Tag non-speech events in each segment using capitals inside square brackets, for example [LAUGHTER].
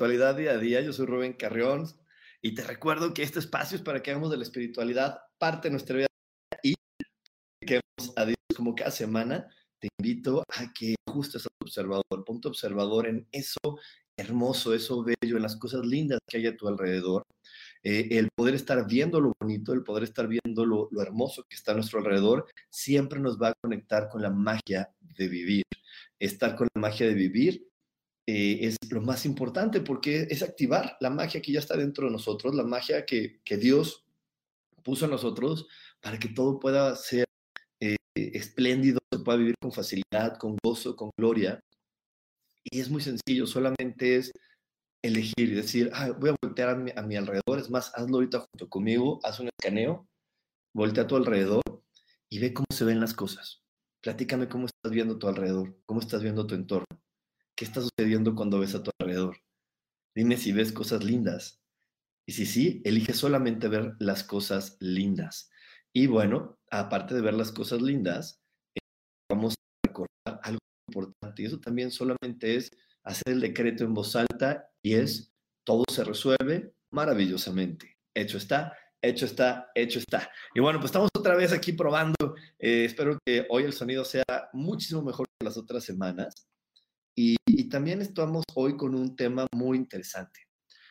Espiritualidad día a día. Yo soy Rubén Carrión y te recuerdo que este espacio es para que hagamos de la espiritualidad parte de nuestra vida y que como cada semana. Te invito a que ajustes a tu observador, ponte observador en eso hermoso, eso bello, en las cosas lindas que hay a tu alrededor. Eh, el poder estar viendo lo bonito, el poder estar viendo lo hermoso que está a nuestro alrededor, siempre nos va a conectar con la magia de vivir. Estar con la magia de vivir eh, es lo más importante porque es activar la magia que ya está dentro de nosotros, la magia que, que Dios puso en nosotros para que todo pueda ser eh, espléndido, se pueda vivir con facilidad, con gozo, con gloria. Y es muy sencillo, solamente es elegir y decir, ah, voy a voltear a mi, a mi, alrededor, es más, hazlo ahorita junto conmigo, haz un escaneo, voltea a tu alrededor y ve cómo se ven las cosas. Platícame cómo estás viendo tu alrededor, cómo estás viendo tu entorno. ¿Qué está sucediendo cuando ves a tu alrededor? Dime si ves cosas lindas. Y si sí, elige solamente ver las cosas lindas. Y bueno, aparte de ver las cosas lindas, eh, vamos a recordar algo importante. Y eso también solamente es hacer el decreto en voz alta y es, todo se resuelve maravillosamente. Hecho está, hecho está, hecho está. Y bueno, pues estamos otra vez aquí probando. Eh, espero que hoy el sonido sea muchísimo mejor que las otras semanas. También estamos hoy con un tema muy interesante.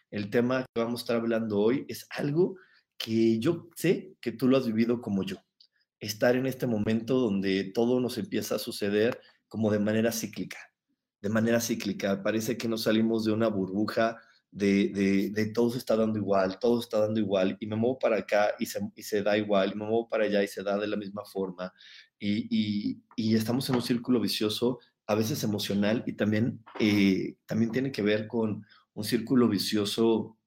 El tema que vamos a estar hablando hoy es algo que yo sé que tú lo has vivido como yo. Estar en este momento donde todo nos empieza a suceder como de manera cíclica. De manera cíclica. Parece que nos salimos de una burbuja de, de, de todo se está dando igual, todo está dando igual, y me muevo para acá y se, y se da igual, y me muevo para allá y se da de la misma forma. Y, y estamos en un círculo vicioso a veces emocional y también, eh, también tiene que ver con un círculo vicioso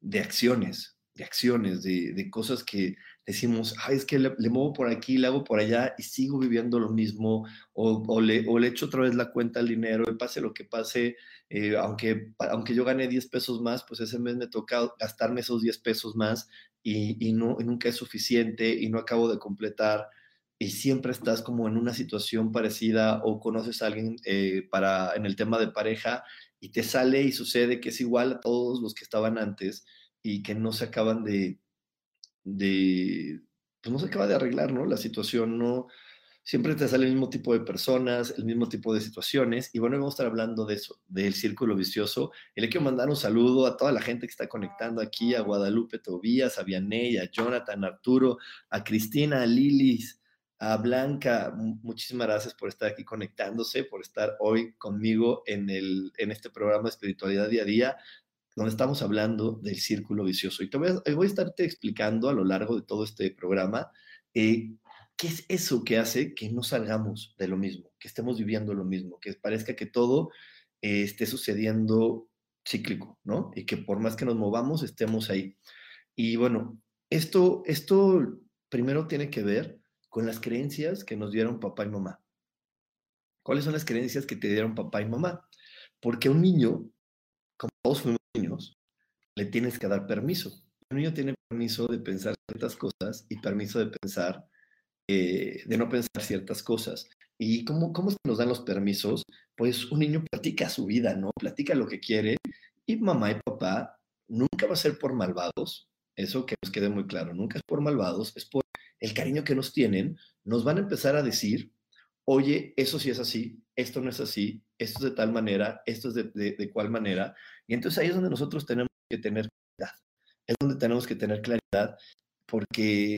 de acciones, de acciones, de, de cosas que decimos, Ay, es que le, le, muevo por aquí, le hago por allá y sigo viviendo lo mismo, o, o, le, o le echo otra vez la cuenta al dinero y pase lo que pase, eh, aunque, aunque yo gane 10 pesos más, pues ese mes me toca gastarme esos 10 pesos más y, y, no, y nunca es suficiente y no acabo de completar y siempre estás como en una situación parecida o conoces a alguien eh, para, en el tema de pareja y te sale y sucede que es igual a todos los que estaban antes y que no se acaban de, de pues no se acaba de arreglar, ¿no? La situación no, siempre te sale el mismo tipo de personas, el mismo tipo de situaciones. Y bueno, vamos a estar hablando de eso, del círculo vicioso. Y le quiero mandar un saludo a toda la gente que está conectando aquí, a Guadalupe Tobías, a Vianey, a Jonathan, a Arturo, a Cristina, a Lilis, a Blanca, muchísimas gracias por estar aquí conectándose, por estar hoy conmigo en, el, en este programa de Espiritualidad Día a Día, donde estamos hablando del círculo vicioso. Y te voy a, voy a estarte explicando a lo largo de todo este programa eh, qué es eso que hace que no salgamos de lo mismo, que estemos viviendo lo mismo, que parezca que todo eh, esté sucediendo cíclico, ¿no? Y que por más que nos movamos, estemos ahí. Y bueno, esto, esto primero tiene que ver con las creencias que nos dieron papá y mamá. ¿Cuáles son las creencias que te dieron papá y mamá? Porque un niño, como todos fuimos niños, le tienes que dar permiso. Un niño tiene permiso de pensar ciertas cosas y permiso de pensar, eh, de no pensar ciertas cosas. ¿Y cómo, cómo se nos dan los permisos? Pues un niño platica su vida, ¿no? Platica lo que quiere y mamá y papá nunca va a ser por malvados, eso que nos quede muy claro, nunca es por malvados, es por el cariño que nos tienen, nos van a empezar a decir, oye, eso sí es así, esto no es así, esto es de tal manera, esto es de, de, de cual manera. Y entonces ahí es donde nosotros tenemos que tener claridad, es donde tenemos que tener claridad porque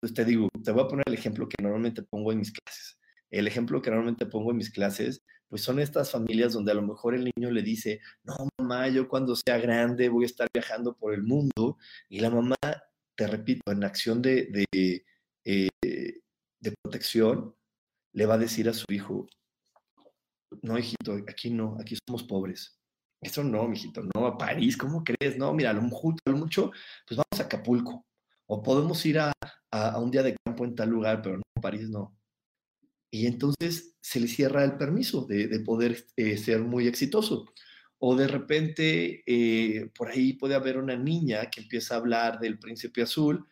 pues te digo, te voy a poner el ejemplo que normalmente pongo en mis clases. El ejemplo que normalmente pongo en mis clases, pues son estas familias donde a lo mejor el niño le dice, no, mamá, yo cuando sea grande voy a estar viajando por el mundo. Y la mamá, te repito, en acción de, de, eh, de protección, le va a decir a su hijo, no, hijito, aquí no, aquí somos pobres. Eso no, mijito, no, a París, ¿cómo crees? No, mira, lo mucho, pues vamos a Acapulco. O podemos ir a, un día de campo en tal lugar, pero no, París no. Y entonces se le cierra el permiso de, poder eh, ser muy exitoso. O de repente eh, por ahí puede haber una niña que empieza a hablar del príncipe azul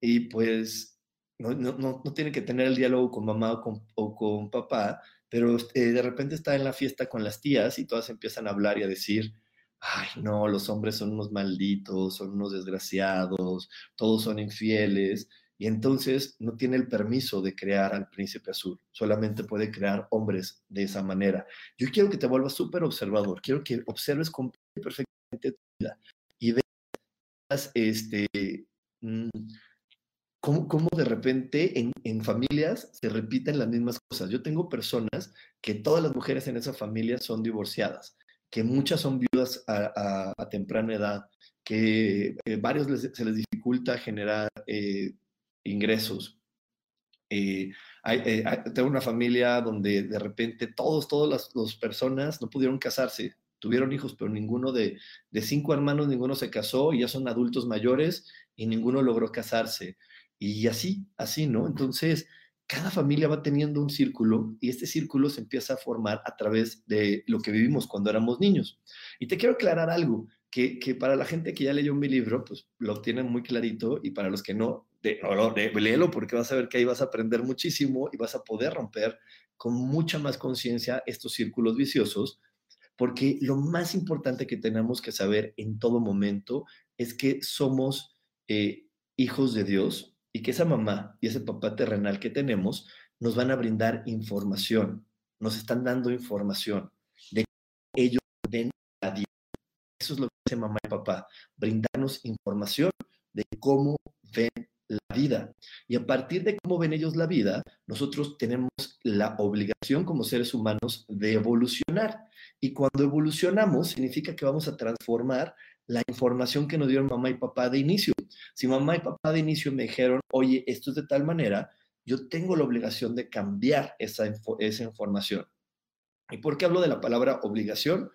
y pues no, no, no tiene que tener el diálogo con mamá o con, papá, pero eh, de repente está en la fiesta con las tías y todas empiezan a hablar y a decir, ay, no, los hombres son unos malditos, son unos desgraciados, todos son infieles, y entonces no tiene el permiso de crear al príncipe azul, solamente puede crear hombres de esa manera. Yo quiero que te vuelvas súper observador, quiero que observes perfectamente tu vida y veas este, mm, cómo, de repente en, familias se repiten las mismas cosas. Yo tengo personas que todas las mujeres en esa familia son divorciadas, que muchas son viudas a, temprana edad, que eh, varios se les dificulta generar eh, ingresos. Eh, tengo una familia donde de repente todos, todas las, personas no pudieron casarse, tuvieron hijos, pero ninguno de, de cinco hermanos, ninguno se casó y ya son adultos mayores y ninguno logró casarse. Y así, así, ¿no? Entonces, cada familia va teniendo un círculo y este círculo se empieza a formar a través de lo que vivimos cuando éramos niños. Y te quiero aclarar algo, que, que para la gente que ya leyó mi libro, pues lo tienen muy clarito y para los que no, de, no, de, léelo porque vas a ver que ahí vas a aprender muchísimo y vas a poder romper con mucha más conciencia estos círculos viciosos, porque lo más importante que tenemos que saber en todo momento es que somos eh, hijos de Dios, y que esa mamá y ese papá terrenal que tenemos nos van a brindar información, nos están dando información de que ellos ven la vida. Eso es lo que hace mamá y papá, brindarnos información de cómo ven la vida. Y a partir de cómo ven ellos la vida, nosotros tenemos la obligación como seres humanos de evolucionar. Y cuando evolucionamos, significa que vamos a transformar la información que nos dieron mamá y papá de inicio. Si mamá y papá de inicio me dijeron, oye, esto es de tal manera, yo tengo la obligación de cambiar esa, esa información. ¿Y por qué hablo de la palabra obligación?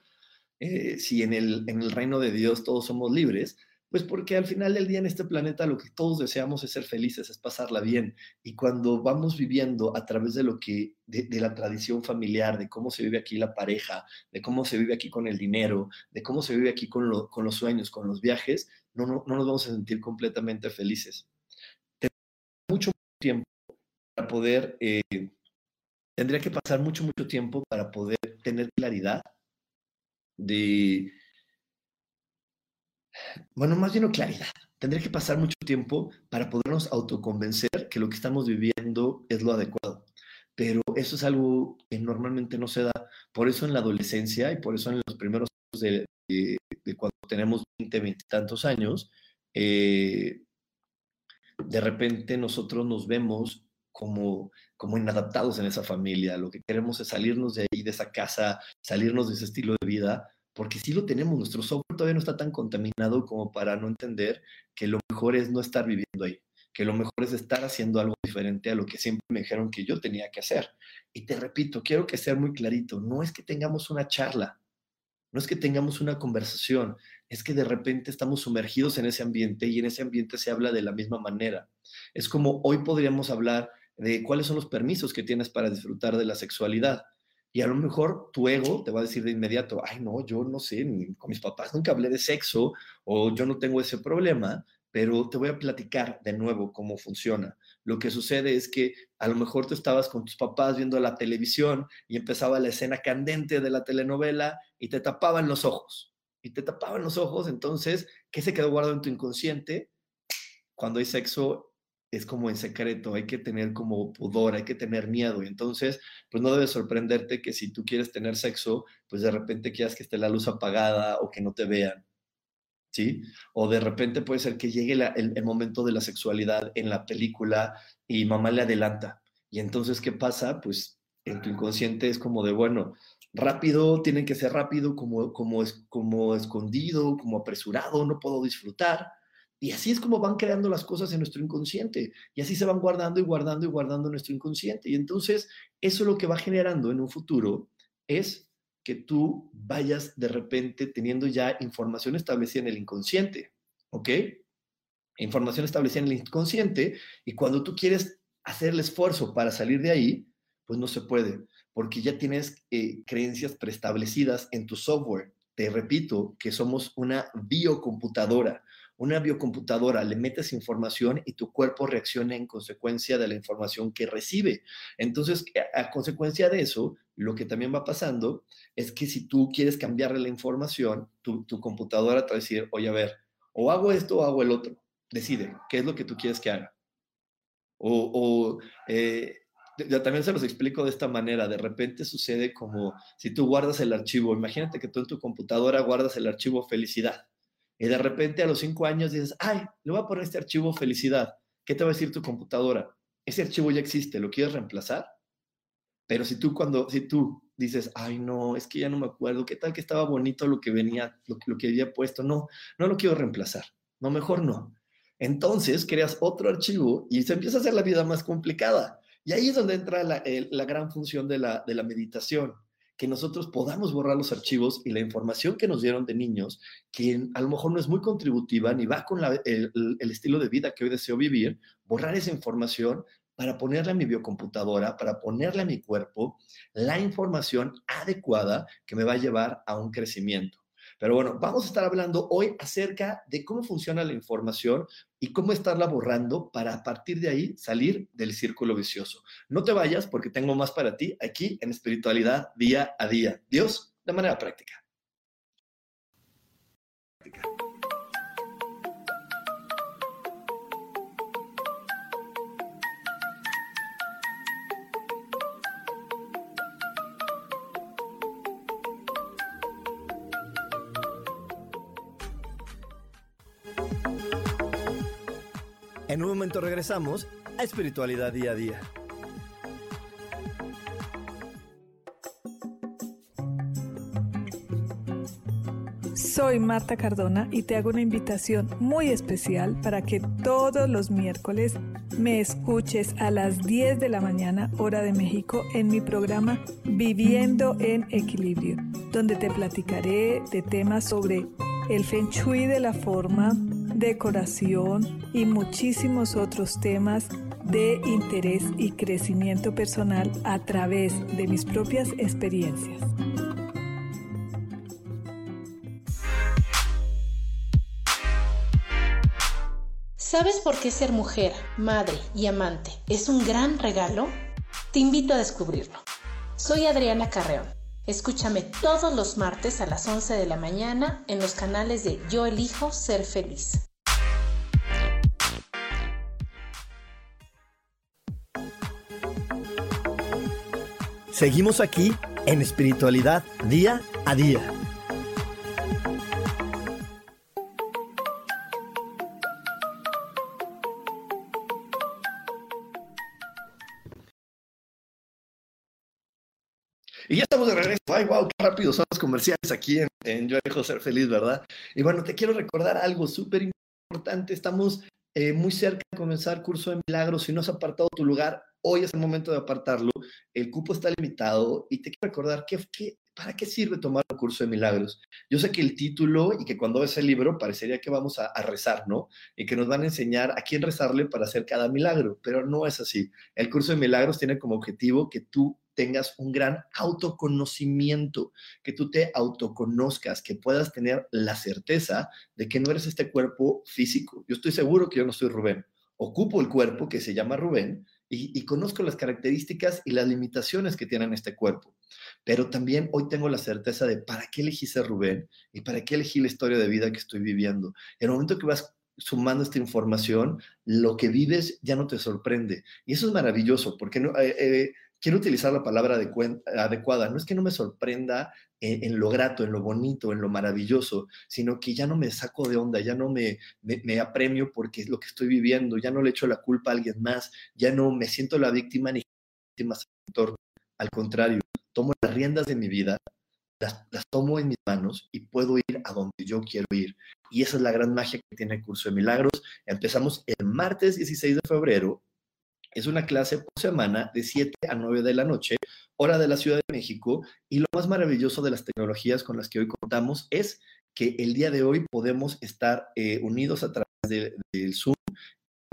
Eh, si en el, en el reino de Dios todos somos libres, pues porque al final del día en este planeta lo que todos deseamos es ser felices, es pasarla bien. Y cuando vamos viviendo a través de lo que, de, la tradición familiar, de cómo se vive aquí la pareja, de cómo se vive aquí con el dinero, de cómo se vive aquí con, con los sueños, con los viajes, no, no, no, nos vamos a sentir completamente felices. mucho tiempo para poder, eh, tendría que pasar mucho, mucho tiempo para poder tener claridad de bueno, más bien claridad. Tendría que pasar mucho tiempo para podernos autoconvencer que lo que estamos viviendo es lo adecuado. Pero eso es algo que normalmente no se da. Por eso en la adolescencia y por eso en los primeros años de, cuando tenemos 20, 20 y tantos años, eh, de repente nosotros nos vemos como, como inadaptados en esa familia. Lo que queremos es salirnos de ahí, de esa casa, salirnos de ese estilo de vida porque sí lo tenemos, nuestro software todavía no está tan contaminado como para no entender que lo mejor es no estar viviendo ahí, que lo mejor es estar haciendo algo diferente a lo que siempre me dijeron que yo tenía que hacer. Y te repito, quiero que sea muy clarito, no es que tengamos una charla, no es que tengamos una conversación, es que de repente estamos sumergidos en ese ambiente y en ese ambiente se habla de la misma manera. Es como hoy podríamos hablar de cuáles son los permisos que tienes para disfrutar de la sexualidad y a lo mejor tu ego te va a decir de inmediato, ay, no, yo no sé, con mis papás nunca hablé de sexo o yo no tengo ese problema, pero te voy a platicar de nuevo cómo funciona. Lo que sucede es que a lo mejor tú estabas con tus papás viendo la televisión y empezaba la escena candente de la telenovela y te tapaban los ojos. Y te tapaban los ojos, entonces, ¿qué se quedó guardado en tu inconsciente? Cuando hay sexo, es como en secreto, hay que tener como pudor, hay que tener miedo. Y entonces, pues no debe sorprenderte que si tú quieres tener sexo, pues de repente quieras que esté la luz apagada o que no te vean. ¿sí? O de repente puede ser que llegue el, momento de la sexualidad en la película y mamá le adelanta. Y entonces, ¿qué pasa? Pues en tu inconsciente es como de, bueno, rápido, tiene que ser rápido, como, como, como escondido, como apresurado, no puedo disfrutar. Y así es como van creando las cosas en nuestro inconsciente. Y así se van guardando y guardando y guardando nuestro inconsciente. Y entonces eso lo que va generando en un futuro es que tú vayas de repente teniendo ya información establecida en el inconsciente, ¿ok? Información establecida en el inconsciente y cuando tú quieres hacer el esfuerzo para salir de ahí, pues no se puede, porque ya tienes eh, creencias preestablecidas en tu software. Te repito que somos una biocomputadora una biocomputadora, le metes información y tu cuerpo reacciona en consecuencia de la información que recibe. Entonces, a, consecuencia de eso, lo que también va pasando es que si tú quieres cambiarle la información, tu, computadora te va a decir, oye, a ver, o hago esto o hago el otro. Decide, ¿qué es lo que tú quieres que haga? O, o eh, también se los explico de esta manera. De repente sucede como si tú guardas el archivo. Imagínate que tú en tu computadora guardas el archivo felicidad y de repente a los cinco años dices, ay, le voy a poner este archivo felicidad. ¿Qué te va a decir tu computadora? Ese archivo ya existe, ¿lo quieres reemplazar? Pero si tú cuando, si tú dices, ay, no, es que ya no me acuerdo, ¿qué tal que estaba bonito lo que venía, lo, lo que había puesto? No, no lo quiero reemplazar. No, mejor no. Entonces creas otro archivo y se empieza a hacer la vida más complicada. Y ahí es donde entra la, la gran función de la, de la meditación que nosotros podamos borrar los archivos y la información que nos dieron de niños, que a lo mejor no es muy contributiva ni va con el, el, estilo de vida que hoy deseo vivir, borrar esa información para ponerle a mi biocomputadora, para ponerle a mi cuerpo la información adecuada que me va a llevar a un crecimiento. Pero bueno, vamos a estar hablando hoy acerca de cómo funciona la información y cómo estarla borrando para a partir de ahí salir del círculo vicioso. No te vayas porque tengo más para ti aquí en espiritualidad día a día. Dios, de manera práctica. En regresamos a Espiritualidad Día a Día. Soy Marta Cardona y te hago una invitación muy especial para que todos los miércoles me escuches a las 10 de la mañana hora de México en mi programa Viviendo en Equilibrio, donde te platicaré de temas sobre el feng shui de la forma, decoración y muchísimos otros temas de interés y crecimiento personal a través de mis propias experiencias. ¿Sabes por qué ser mujer, madre y amante es un gran regalo? Te invito a descubrirlo. Soy Adriana Carreón. Escúchame todos los martes a las 11 de la mañana en los canales de Yo elijo ser feliz. Seguimos aquí en espiritualidad día a día. Y ya estamos de regreso. Ay, wow, qué rápido son los comerciales aquí en, Yo Dejo Ser Feliz, ¿verdad? Y bueno, te quiero recordar algo súper importante. Estamos eh, muy cerca de comenzar curso de milagros. Si no has apartado tu lugar, hoy es el momento de apartarlo. El cupo está limitado y te quiero recordar que, ¿para qué sirve tomar el curso de milagros? Yo sé que el título y que cuando ves el libro parecería que vamos a, a, rezar, ¿no? Y que nos van a enseñar a quién rezarle para hacer cada milagro, pero no es así. El curso de milagros tiene como objetivo que tú tengas un gran autoconocimiento, que tú te autoconozcas, que puedas tener la certeza de que no eres este cuerpo físico. Yo estoy seguro que yo no soy Rubén. Ocupo el cuerpo que se llama Rubén y, conozco las características y las limitaciones que tiene este cuerpo. Pero también hoy tengo la certeza de para qué elegí ser Rubén y para qué elegí la historia de vida que estoy viviendo. En el momento que vas sumando esta información, lo que vives ya no te sorprende. Y eso es maravilloso, porque no, eh, eh, quiero utilizar la palabra adecuada. No es que no me sorprenda en, lo grato, en lo bonito, en lo maravilloso, sino que ya no me saco de onda, ya no me, me, apremio porque es lo que estoy viviendo, ya no le echo la culpa a alguien más, ya no me siento la víctima ni víctima Al contrario, tomo las riendas de mi vida, las, las, tomo en mis manos y puedo ir a donde yo quiero ir. Y esa es la gran magia que tiene el curso de milagros. Empezamos el martes 16 de febrero es una clase por semana de 7 a 9 de la noche, hora de la Ciudad de México. Y lo más maravilloso de las tecnologías con las que hoy contamos es que el día de hoy podemos estar eh, unidos a través del Zoom.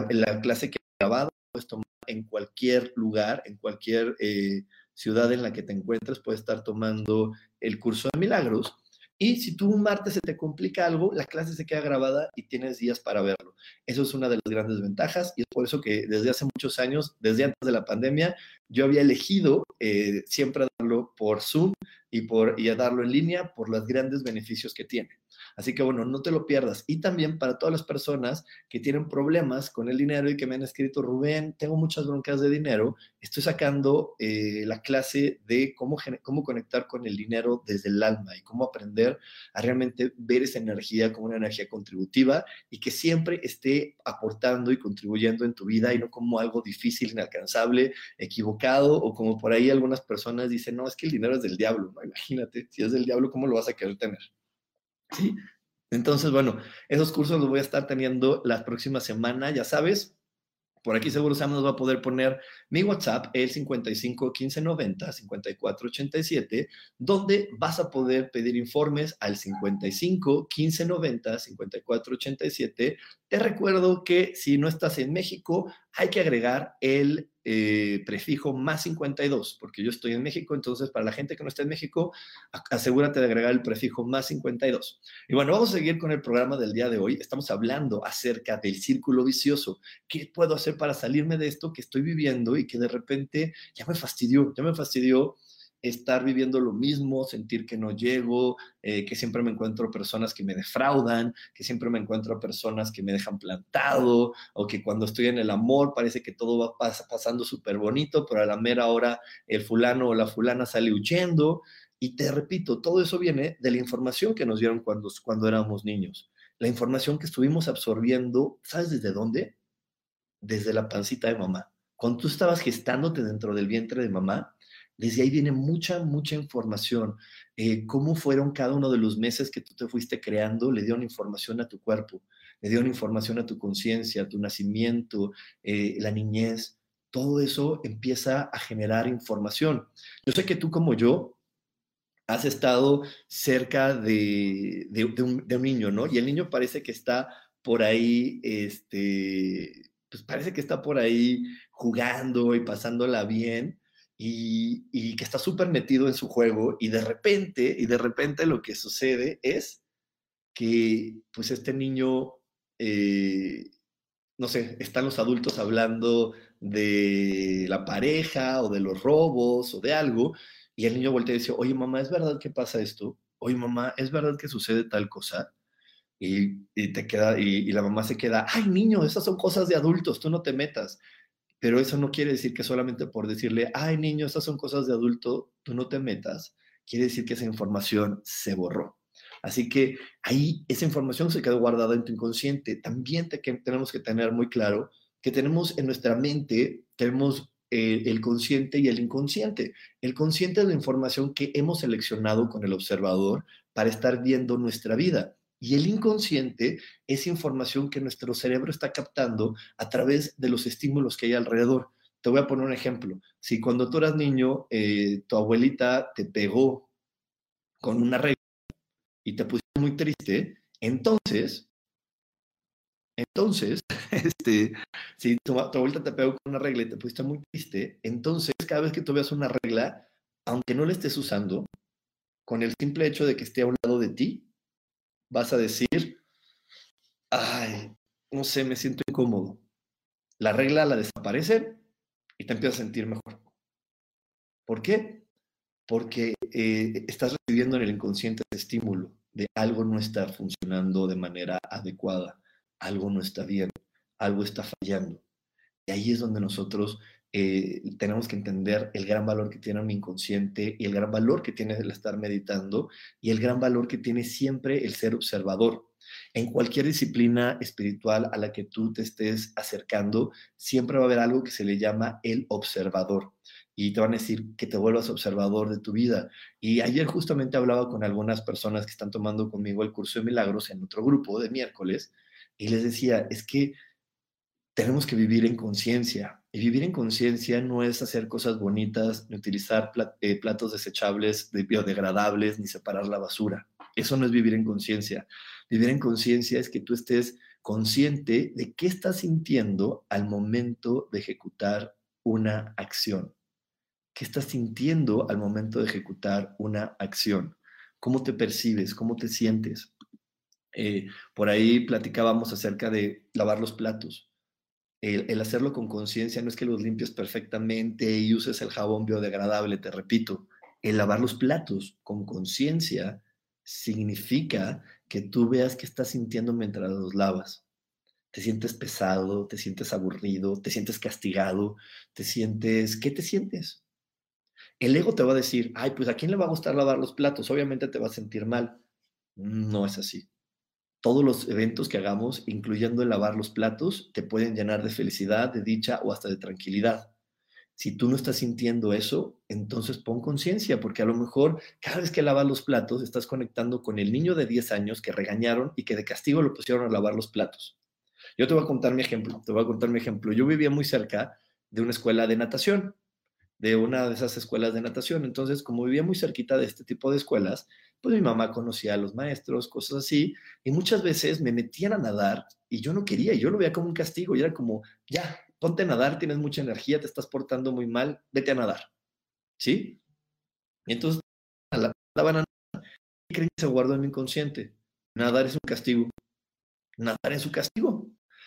La clase que he grabado puedes tomar en cualquier lugar, en cualquier eh, ciudad en la que te encuentres, puedes estar tomando el curso de milagros. Y si tú un martes se te complica algo, la clase se queda grabada y tienes días para verlo. Eso es una de las grandes ventajas y es por eso que desde hace muchos años, desde antes de la pandemia, yo había elegido eh, siempre darlo por Zoom y, por, y a darlo en línea por los grandes beneficios que tiene. Así que bueno, no te lo pierdas. Y también para todas las personas que tienen problemas con el dinero y que me han escrito, Rubén, tengo muchas broncas de dinero, estoy sacando eh, la clase de cómo, cómo conectar con el dinero desde el alma y cómo aprender a realmente ver esa energía como una energía contributiva y que siempre esté aportando y contribuyendo en tu vida y no como algo difícil, inalcanzable, equivocado o como por ahí algunas personas dicen, no, es que el dinero es del diablo. Imagínate, si es del diablo, ¿cómo lo vas a querer tener? ¿Sí? Entonces, bueno, esos cursos los voy a estar teniendo la próxima semana, ya sabes. Por aquí seguro Sam nos va a poder poner mi WhatsApp, el 55 15 90 54 87, donde vas a poder pedir informes al 55 15 90 54 87. Te recuerdo que si no estás en México, hay que agregar el eh, prefijo más 52, porque yo estoy en México, entonces para la gente que no está en México, asegúrate de agregar el prefijo más 52. Y bueno, vamos a seguir con el programa del día de hoy. Estamos hablando acerca del círculo vicioso. ¿Qué puedo hacer para salirme de esto que estoy viviendo y que de repente ya me fastidió, ya me fastidió? Estar viviendo lo mismo, sentir que no llego, eh, que siempre me encuentro personas que me defraudan, que siempre me encuentro personas que me dejan plantado, o que cuando estoy en el amor parece que todo va pasando súper bonito, pero a la mera hora el fulano o la fulana sale huyendo. Y te repito, todo eso viene de la información que nos dieron cuando, cuando éramos niños. La información que estuvimos absorbiendo, ¿sabes desde dónde? Desde la pancita de mamá. Cuando tú estabas gestándote dentro del vientre de mamá, desde ahí viene mucha, mucha información. Eh, cómo fueron cada uno de los meses que tú te fuiste creando, le una información a tu cuerpo, le una información a tu conciencia, a tu nacimiento, eh, la niñez. Todo eso empieza a generar información. Yo sé que tú como yo has estado cerca de, un, de un niño, ¿no? Y el niño parece que está por ahí, este, pues parece que está por ahí jugando y pasándola bien, y, que está súper metido en su juego y de repente, y de repente lo que sucede es que pues este niño, eh, no sé, están los adultos hablando de la pareja o de los robos o de algo y el niño voltea y dice, oye mamá, ¿es verdad que pasa esto? Oye mamá, ¿es verdad que sucede tal cosa? Y, te queda, y, y, la mamá se queda, ay niño, esas son cosas de adultos, tú no te metas. Pero eso no quiere decir que solamente por decirle, ay niño, estas son cosas de adulto, tú no te metas, quiere decir que esa información se borró. Así que ahí esa información se quedó guardada en tu inconsciente. También te, que tenemos que tener muy claro que tenemos en nuestra mente, tenemos el, el consciente y el inconsciente. El consciente es la información que hemos seleccionado con el observador para estar viendo nuestra vida. Y el inconsciente es información que nuestro cerebro está captando a través de los estímulos que hay alrededor. Te voy a poner un ejemplo. Si cuando tú eras niño, eh, tu abuelita te pegó con una regla y te pusiste muy triste, entonces, entonces, [LAUGHS] este, si tu, tu, abuelita te pegó con una regla y te pusiste muy triste, entonces cada vez que tú veas una regla, aunque no la estés usando, con el simple hecho de que esté a un lado de ti, vas a decir, ay, no sé, me siento incómodo. La regla la desaparece y te empiezas a sentir mejor. ¿Por qué? Porque eh, estás recibiendo en el inconsciente el estímulo de algo no está funcionando de manera adecuada, algo no está bien, algo está fallando. Y ahí es donde nosotros eh, tenemos que entender el gran valor que tiene un inconsciente y el gran valor que tiene el estar meditando y el gran valor que tiene siempre el ser observador. En cualquier disciplina espiritual a la que tú te estés acercando, siempre va a haber algo que se le llama el observador. Y te van a decir que te vuelvas observador de tu vida. Y ayer justamente hablaba con algunas personas que están tomando conmigo el curso de milagros en otro grupo de miércoles y les decía, es que tenemos que vivir en conciencia. Y vivir en conciencia no es hacer cosas bonitas, ni utilizar eh, platos desechables, biodegradables, ni separar la basura. Eso no es vivir en conciencia. Vivir en conciencia es que tú estés consciente de qué estás sintiendo al momento de ejecutar una acción. ¿Qué estás sintiendo al momento de ejecutar una acción? ¿Cómo te percibes? ¿Cómo te sientes? Eh, por ahí platicábamos acerca de lavar los platos. El, hacerlo con conciencia no es que los limpies perfectamente y uses el jabón biodegradable, te repito. El lavar los platos con conciencia significa que tú veas qué estás sintiendo mientras los lavas. Te sientes pesado, te sientes aburrido, te sientes castigado, te sientes, ¿qué te sientes? El ego te va a decir, ay, pues a quién le va a gustar lavar los platos, obviamente te va a sentir mal. No es así. Todos los eventos que hagamos, incluyendo el lavar los platos, te pueden llenar de felicidad, de dicha o hasta de tranquilidad. Si tú no estás sintiendo eso, entonces pon conciencia, porque a lo mejor cada vez que lavas los platos estás conectando con el niño de 10 años que regañaron y que de castigo lo pusieron a lavar los platos. Yo te voy a contar mi ejemplo, te voy a contar mi ejemplo. Yo vivía muy cerca de una escuela de natación, de una de esas escuelas de natación. Entonces, como vivía muy cerquita de este tipo de escuelas, pues mi mamá conocía a los maestros, cosas así, y muchas veces me metían a nadar y yo no quería, yo lo veía como un castigo, y era como, ya, ponte a nadar, tienes mucha energía, te estás portando muy mal, vete a nadar. ¿Sí? Y entonces la van a nadar que se guardó en mi inconsciente. Nadar es un castigo. Nadar es un castigo.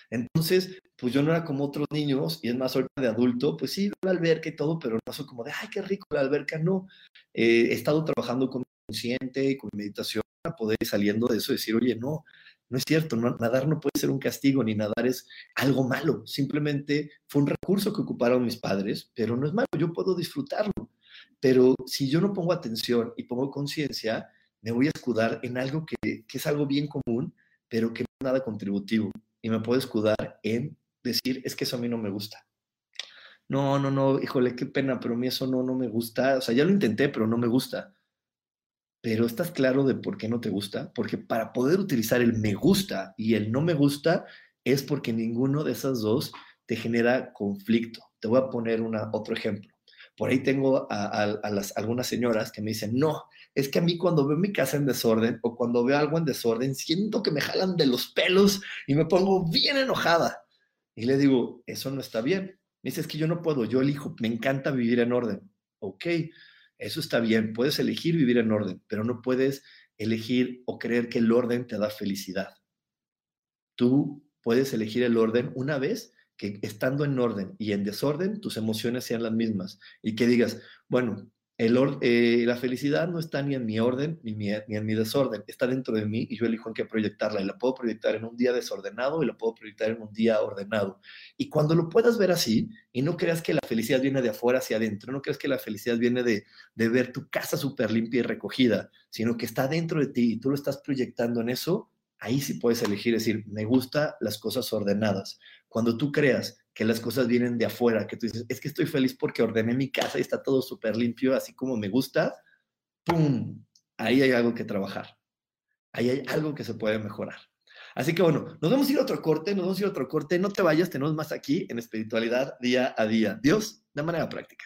Entonces, pues yo no era como otros niños, y es más, ahorita de adulto, pues sí, la alberca y todo, pero no soy como de, ay, qué rico la alberca, no. Eh, he estado trabajando con mi consciente y con meditación para poder ir saliendo de eso y decir, oye, no, no es cierto, nadar no puede ser un castigo, ni nadar es algo malo. Simplemente fue un recurso que ocuparon mis padres, pero no es malo, yo puedo disfrutarlo. Pero si yo no pongo atención y pongo conciencia, me voy a escudar en algo que, que, es algo bien común, pero que no es nada contributivo. Y me puedo escudar en decir, es que eso a mí no me gusta. No, no, no, híjole, qué pena, pero a mí eso no, no me gusta. O sea, ya lo intenté, pero no me gusta pero ¿estás claro de por qué no te gusta? Porque para poder utilizar el me gusta y el no me gusta es porque ninguno de esas dos te genera conflicto. Te voy a poner una, otro ejemplo. Por ahí tengo a, las, algunas señoras que me dicen, no, es que a mí cuando veo mi casa en desorden o cuando veo algo en desorden, siento que me jalan de los pelos y me pongo bien enojada. Y le digo, eso no está bien. Me dice, es que yo no puedo, yo elijo, me encanta vivir en orden. Ok, eso está bien, puedes elegir vivir en orden, pero no puedes elegir o creer que el orden te da felicidad. Tú puedes elegir el orden una vez que estando en orden y en desorden, tus emociones sean las mismas y que digas, bueno, eh, la felicidad no está ni en mi orden ni, en mi desorden, está dentro de mí y yo elijo en qué proyectarla. Y la puedo proyectar en un día desordenado y la puedo proyectar en un día ordenado. Y cuando lo puedas ver así, y no creas que la felicidad viene de afuera hacia adentro, no creas que la felicidad viene de, de ver tu casa súper limpia y recogida, sino que está dentro de ti y tú lo estás proyectando en eso, ahí sí puedes elegir decir, me gustan las cosas ordenadas. Cuando tú creas que las cosas vienen de afuera, que tú dices, es que estoy feliz porque ordené mi casa y está todo súper limpio, así como me gusta, ¡pum! Ahí hay algo que trabajar. Ahí hay algo que se puede mejorar. Así que bueno, nos vamos a ir a otro corte, nos vamos a ir a otro corte. No te vayas, tenemos más aquí en espiritualidad día a día. Dios, de manera práctica.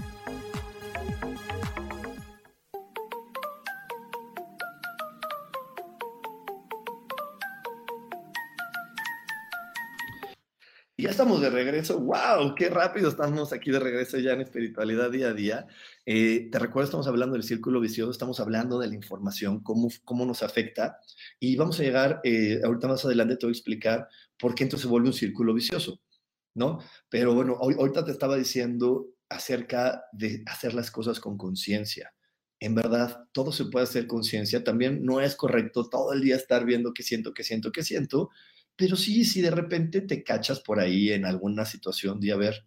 Estamos de regreso. ¡Wow! ¡Qué rápido estamos aquí de regreso ya en espiritualidad día a día! Eh, te recuerdo, estamos hablando del círculo vicioso, estamos hablando de la información, cómo, cómo nos afecta. Y vamos a llegar, eh, ahorita más adelante te voy a explicar por qué entonces se vuelve un círculo vicioso, ¿no? Pero bueno, hoy, ahorita te estaba diciendo acerca de hacer las cosas con conciencia. En verdad, todo se puede hacer conciencia. También no es correcto todo el día estar viendo qué siento, qué siento, qué siento pero sí, si de repente te cachas por ahí en alguna situación de, a ver,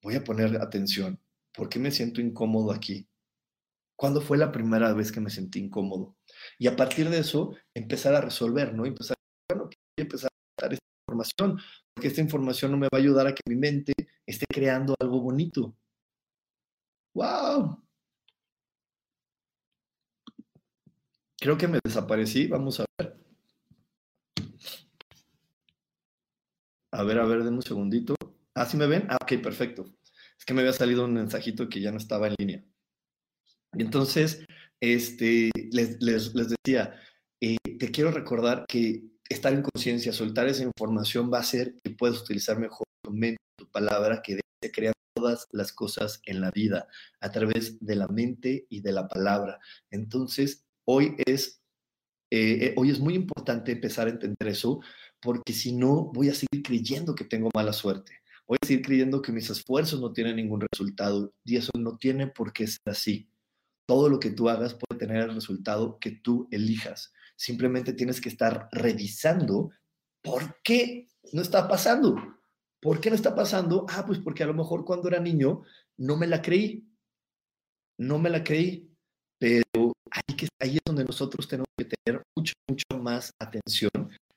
voy a poner atención, ¿por qué me siento incómodo aquí? ¿Cuándo fue la primera vez que me sentí incómodo? Y a partir de eso, empezar a resolver, ¿no? Empezar, bueno, empezar a dar esta información, porque esta información no me va a ayudar a que mi mente esté creando algo bonito. ¡Wow! Creo que me desaparecí, vamos a ver. A ver, a ver, denme un segundito. Ah, ¿sí me ven? Ah, ok, perfecto. Es que me había salido un mensajito que ya no estaba en línea. Y entonces, este, les, les, les decía, eh, te quiero recordar que estar en conciencia, soltar esa información va a hacer que puedas utilizar mejor tu mente, tu palabra, que se crear todas las cosas en la vida a través de la mente y de la palabra. Entonces, hoy es, eh, hoy es muy importante empezar a entender eso, porque si no, voy a seguir creyendo que tengo mala suerte. Voy a seguir creyendo que mis esfuerzos no tienen ningún resultado y eso no tiene por qué ser así. Todo lo que tú hagas puede tener el resultado que tú elijas. Simplemente tienes que estar revisando por qué no está pasando. ¿Por qué no está pasando? Ah, pues porque a lo mejor cuando era niño no me la creí. No me la creí. Pero ahí, que, ahí es donde nosotros tenemos que tener más atención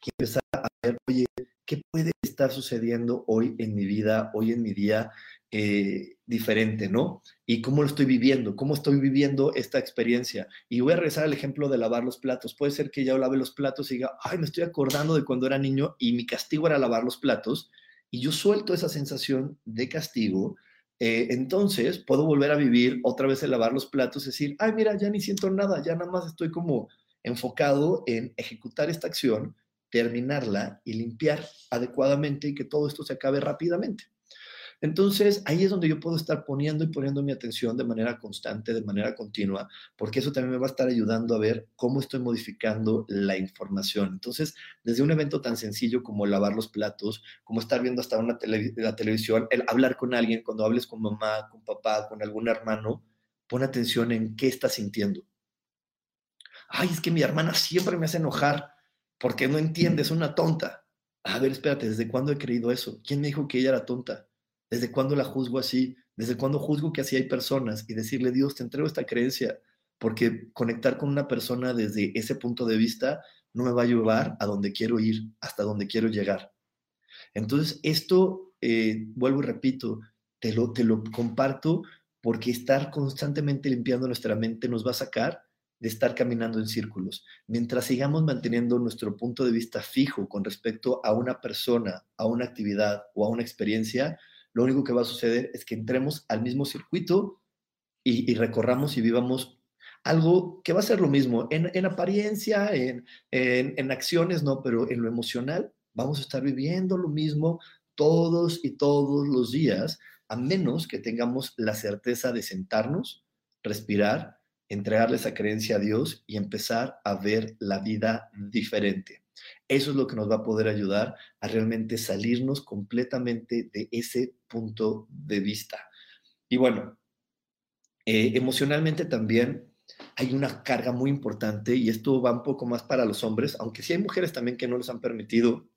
y empezar a ver, oye, ¿qué puede estar sucediendo hoy en mi vida, hoy en mi día eh, diferente, ¿no? Y cómo lo estoy viviendo, cómo estoy viviendo esta experiencia. Y voy a regresar al ejemplo de lavar los platos. Puede ser que ya lave los platos y diga, ay, me estoy acordando de cuando era niño y mi castigo era lavar los platos. Y yo suelto esa sensación de castigo. Eh, entonces puedo volver a vivir otra vez el lavar los platos, decir, ay, mira, ya ni siento nada, ya nada más estoy como enfocado en ejecutar esta acción terminarla y limpiar adecuadamente y que todo esto se acabe rápidamente. Entonces, ahí es donde yo puedo estar poniendo y poniendo mi atención de manera constante, de manera continua, porque eso también me va a estar ayudando a ver cómo estoy modificando la información. Entonces, desde un evento tan sencillo como lavar los platos, como estar viendo hasta una la televisión, el hablar con alguien, cuando hables con mamá, con papá, con algún hermano, pon atención en qué estás sintiendo. Ay, es que mi hermana siempre me hace enojar porque no entiendes, una tonta. A ver, espérate, ¿desde cuándo he creído eso? ¿Quién me dijo que ella era tonta? ¿Desde cuándo la juzgo así? ¿Desde cuándo juzgo que así hay personas? Y decirle, Dios, te entrego esta creencia, porque conectar con una persona desde ese punto de vista no me va a llevar a donde quiero ir, hasta donde quiero llegar. Entonces, esto eh, vuelvo y repito, te lo, te lo comparto porque estar constantemente limpiando nuestra mente nos va a sacar de estar caminando en círculos. Mientras sigamos manteniendo nuestro punto de vista fijo con respecto a una persona, a una actividad o a una experiencia, lo único que va a suceder es que entremos al mismo circuito y, recorramos y vivamos algo que va a ser lo mismo en, apariencia, en, en acciones, no, pero en lo emocional vamos a estar viviendo lo mismo todos y todos los días, a menos que tengamos la certeza de sentarnos, respirar, entregarle esa creencia a Dios y empezar a ver la vida diferente. Eso es lo que nos va a poder ayudar a realmente salirnos completamente de ese punto de vista. Y bueno, eh, emocionalmente también hay una carga muy importante y esto va un poco más para los hombres, aunque sí hay mujeres también que no les han permitido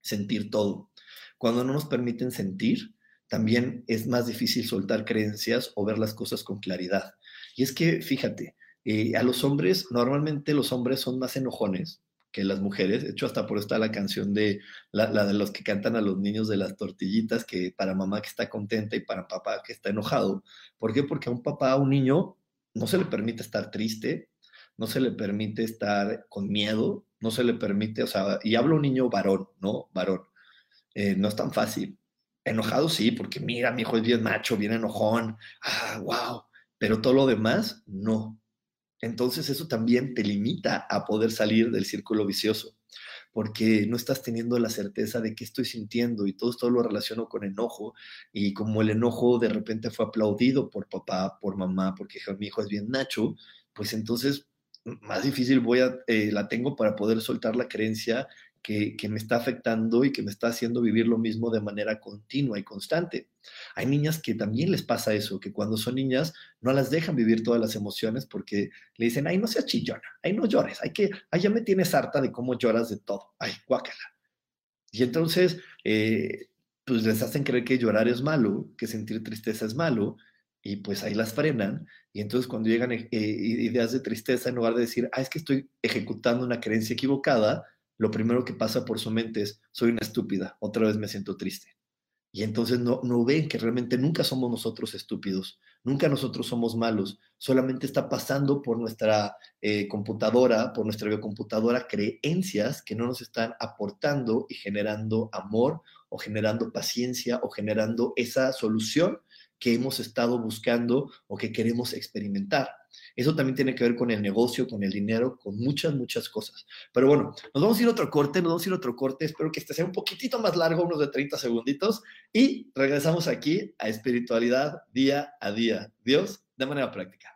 sentir todo. Cuando no nos permiten sentir, también es más difícil soltar creencias o ver las cosas con claridad. Y es que, fíjate, eh, a los hombres, normalmente los hombres son más enojones que las mujeres. De hecho, hasta por está la canción de la, de los que cantan a los niños de las tortillitas, que para mamá que está contenta y para papá que está enojado. ¿Por qué? Porque a un papá, a un niño, no se le permite estar triste, no se le permite estar con miedo, no se le permite, o sea, y hablo un niño varón, ¿no? Varón. Eh, no es tan fácil. Enojado sí, porque mira, mi hijo es bien macho, bien enojón. Ah, wow pero todo lo demás no. Entonces eso también te limita a poder salir del círculo vicioso, porque no estás teniendo la certeza de qué estoy sintiendo y todo esto lo relaciono con enojo y como el enojo de repente fue aplaudido por papá, por mamá, porque mi hijo es bien nacho, pues entonces más difícil voy a, eh, la tengo para poder soltar la creencia que, me está afectando y que me está haciendo vivir lo mismo de manera continua y constante. Hay niñas que también les pasa eso, que cuando son niñas no las dejan vivir todas las emociones porque le dicen, ay, no seas chillona, ay, no llores, hay que, ay, ya me tienes harta de cómo lloras de todo, ay, guácala. Y entonces, eh, pues les hacen creer que llorar es malo, que sentir tristeza es malo, y pues ahí las frenan. Y entonces cuando llegan eh, ideas de tristeza, en lugar de decir, ah, es que estoy ejecutando una creencia equivocada, lo primero que pasa por su mente es, soy una estúpida, otra vez me siento triste. Y entonces no, no ven que realmente nunca somos nosotros estúpidos, nunca nosotros somos malos, solamente está pasando por nuestra eh, computadora, por nuestra biocomputadora, creencias que no nos están aportando y generando amor o generando paciencia o generando esa solución que hemos estado buscando o que queremos experimentar. Eso también tiene que ver con el negocio, con el dinero, con muchas, muchas cosas. Pero bueno, nos vamos a ir a otro corte, nos vamos a ir a otro corte. Espero que este sea un poquitito más largo, unos de 30 segunditos. Y regresamos aquí a espiritualidad día a día. Dios, de manera práctica.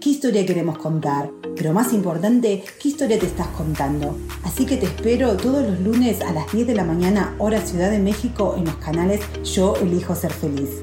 qué historia queremos contar. Pero más importante, qué historia te estás contando. Así que te espero todos los lunes a las 10 de la mañana, hora Ciudad de México, en los canales Yo elijo ser feliz.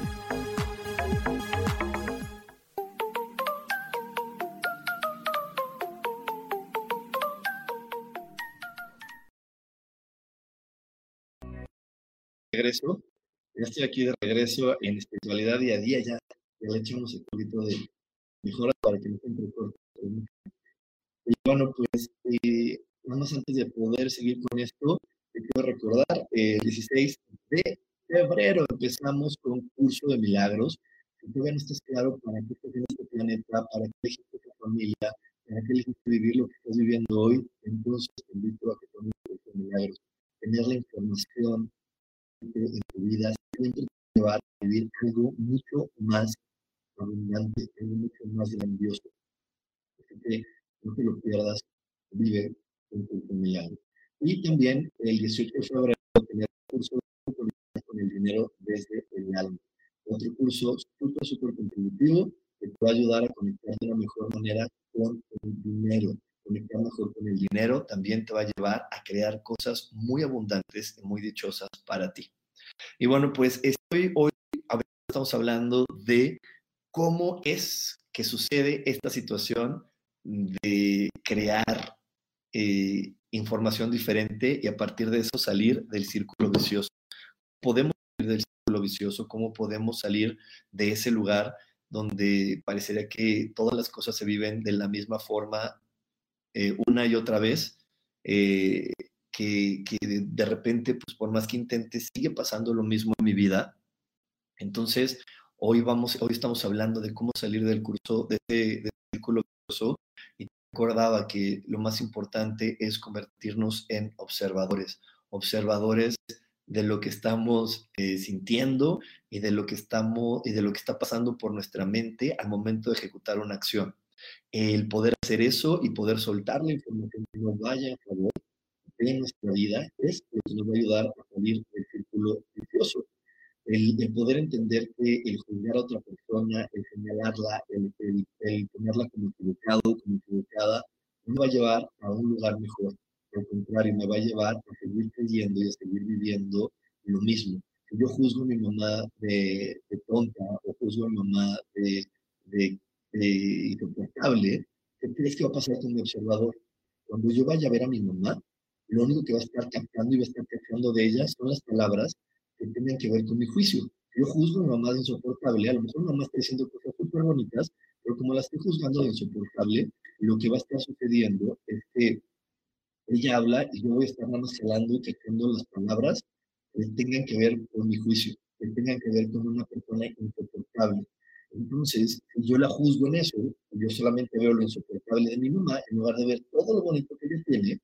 Regreso, ya estoy aquí de regreso en espiritualidad día a día, ya, le echamos un poquito de mejora para que no siempre. Y bueno, pues, eh, más antes de poder seguir con esto, te quiero recordar, el 16 de febrero empezamos con un curso de milagros. Si todavía no estás claro para qué estás en este planeta, para qué elegiste tu familia, para qué elegiste vivir lo que estás viviendo hoy, entonces te invito a que tomes el curso de milagros. Tener la información vida siempre te va a vivir algo mucho más abundante, algo mucho más grandioso. Así que no te lo pierdas, vive con tu milagros. Y también el 18 de febrero tener un curso de con el dinero desde el alma. Otro curso súper, súper contributivo que te va a ayudar a conectar de una mejor manera con el dinero. Conectar mejor con el dinero también te va a llevar a crear cosas muy abundantes y muy dichosas para ti. Y bueno, pues estoy hoy, estamos hablando de cómo es que sucede esta situación de crear eh, información diferente y a partir de eso salir del círculo vicioso. Podemos salir del círculo vicioso, cómo podemos salir de ese lugar donde parecería que todas las cosas se viven de la misma forma eh, una y otra vez, eh, que, de, repente, pues por más que intente, sigue pasando lo mismo en mi vida. Entonces, hoy, vamos, hoy estamos hablando de cómo salir del curso, de ese círculo vicioso y recordaba que lo más importante es convertirnos en observadores, observadores de lo que estamos eh, sintiendo y de lo que estamos y de lo que está pasando por nuestra mente al momento de ejecutar una acción. El poder hacer eso y poder soltar la información que nos vaya a favor de nuestra vida es lo que nos va a ayudar a salir del círculo vicioso el, poder entender que el juzgar a otra persona, el señalarla, el, el, ponerla como equivocado, como equivocada, no va a llevar a un lugar mejor. Al contrario, me va a llevar a seguir creyendo y a seguir viviendo lo mismo. Si yo juzgo a mi mamá de, tonta o juzgo a mi mamá de, de, de insoportable, ¿qué crees que va a pasar con mi observador? Cuando yo vaya a ver a mi mamá, lo único que va a estar captando y va a estar captando de ella son las palabras que tengan que ver con mi juicio. Yo juzgo a mi mamá de insoportable, a lo mejor mi mamá está diciendo cosas súper bonitas, pero como la estoy juzgando de insoportable, lo que va a estar sucediendo es que ella habla y yo voy a estar nada más y checando las palabras que tengan que ver con mi juicio, que tengan que ver con una persona insoportable. Entonces, yo la juzgo en eso, yo solamente veo lo insoportable de mi mamá, en lugar de ver todo lo bonito que ella tiene,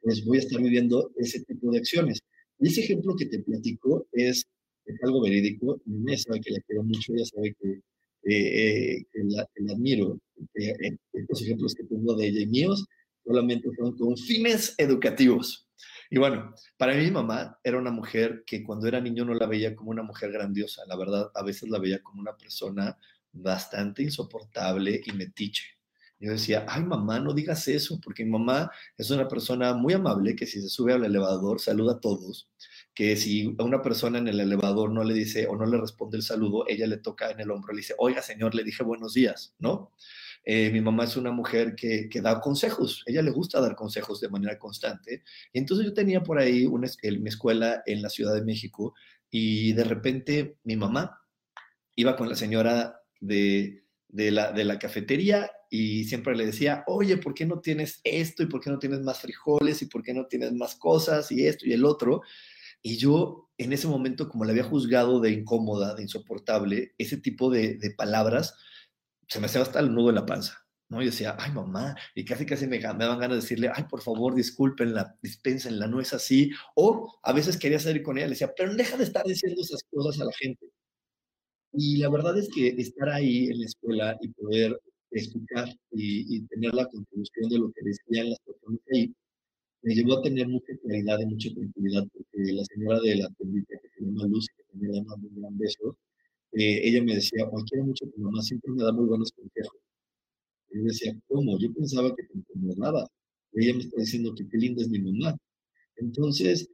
pues voy a estar viviendo ese tipo de acciones. Y ese ejemplo que te platico es, algo verídico. Mi mamá sabe que la quiero mucho, ella sabe que, eh, eh, que, la, admiro. Eh, ejemplos que tengo de ella y míos solamente son con fines educativos. Y bueno, para mí mi mamá era una mujer que cuando era niño no la veía como una mujer grandiosa, la verdad, a veces la veía como una persona bastante insoportable y metiche. Yo decía, ay mamá, no digas eso, porque mi mamá es una persona muy amable que si se sube al elevador saluda a todos, que si a una persona en el elevador no le dice o no le responde el saludo, ella le toca en el hombro, le dice, oiga señor, le dije buenos días, ¿no? Eh, mi mamá es una mujer que, que, da consejos, ella le gusta dar consejos de manera constante. Y entonces yo tenía por ahí una, mi escuela en la Ciudad de México y de repente mi mamá iba con la señora de, de la, de la cafetería y siempre le decía, oye, ¿por qué no tienes esto y por qué no tienes más frijoles y por qué no tienes más cosas y esto y el otro? Y yo en ese momento, como le había juzgado de incómoda, de insoportable, ese tipo de, de palabras, se me hacía hasta el nudo en la panza. ¿no? Yo decía, ay mamá, y casi casi me, me daban ganas de decirle, ay por favor, discúlpenla, dispénsenla, no es así. O a veces quería salir con ella, le decía, pero deja de estar diciendo esas cosas a la gente. Y la verdad es que estar ahí en la escuela y poder escuchar y, tener la contribución de lo que decían las personas ahí, me llevó a tener mucha claridad y mucha tranquilidad, porque la señora de la tendita, que se llama Luz, que también le mando un gran beso, eh, ella me decía, hoy quiero mucho tu mamá, siempre me da muy buenos consejos. Y yo decía, ¿cómo? Yo pensaba que te incomodaba. Y ella me está diciendo que qué linda es mi mamá. Entonces,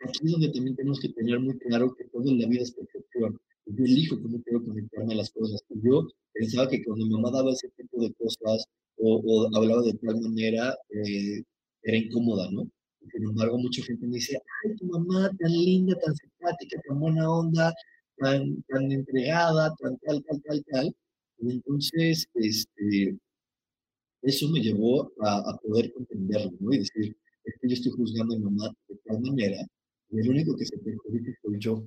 aquí es donde también tenemos que tener muy claro que todo en la vida es perfección. Yo elijo cómo quiero conectarme a las cosas. Yo pensaba que cuando mi mamá daba ese tipo de cosas o, o hablaba de tal manera, eh, era incómoda, ¿no? Sin embargo, mucha gente me dice, ay, tu mamá tan linda, tan simpática, tan buena onda, tan, tan entregada, tan tal, tal, tal, tal. Y entonces, este, eso me llevó a, a poder comprenderlo, ¿no? Y decir, es que yo estoy juzgando a mi mamá de tal manera, y el único que se perjudica soy yo,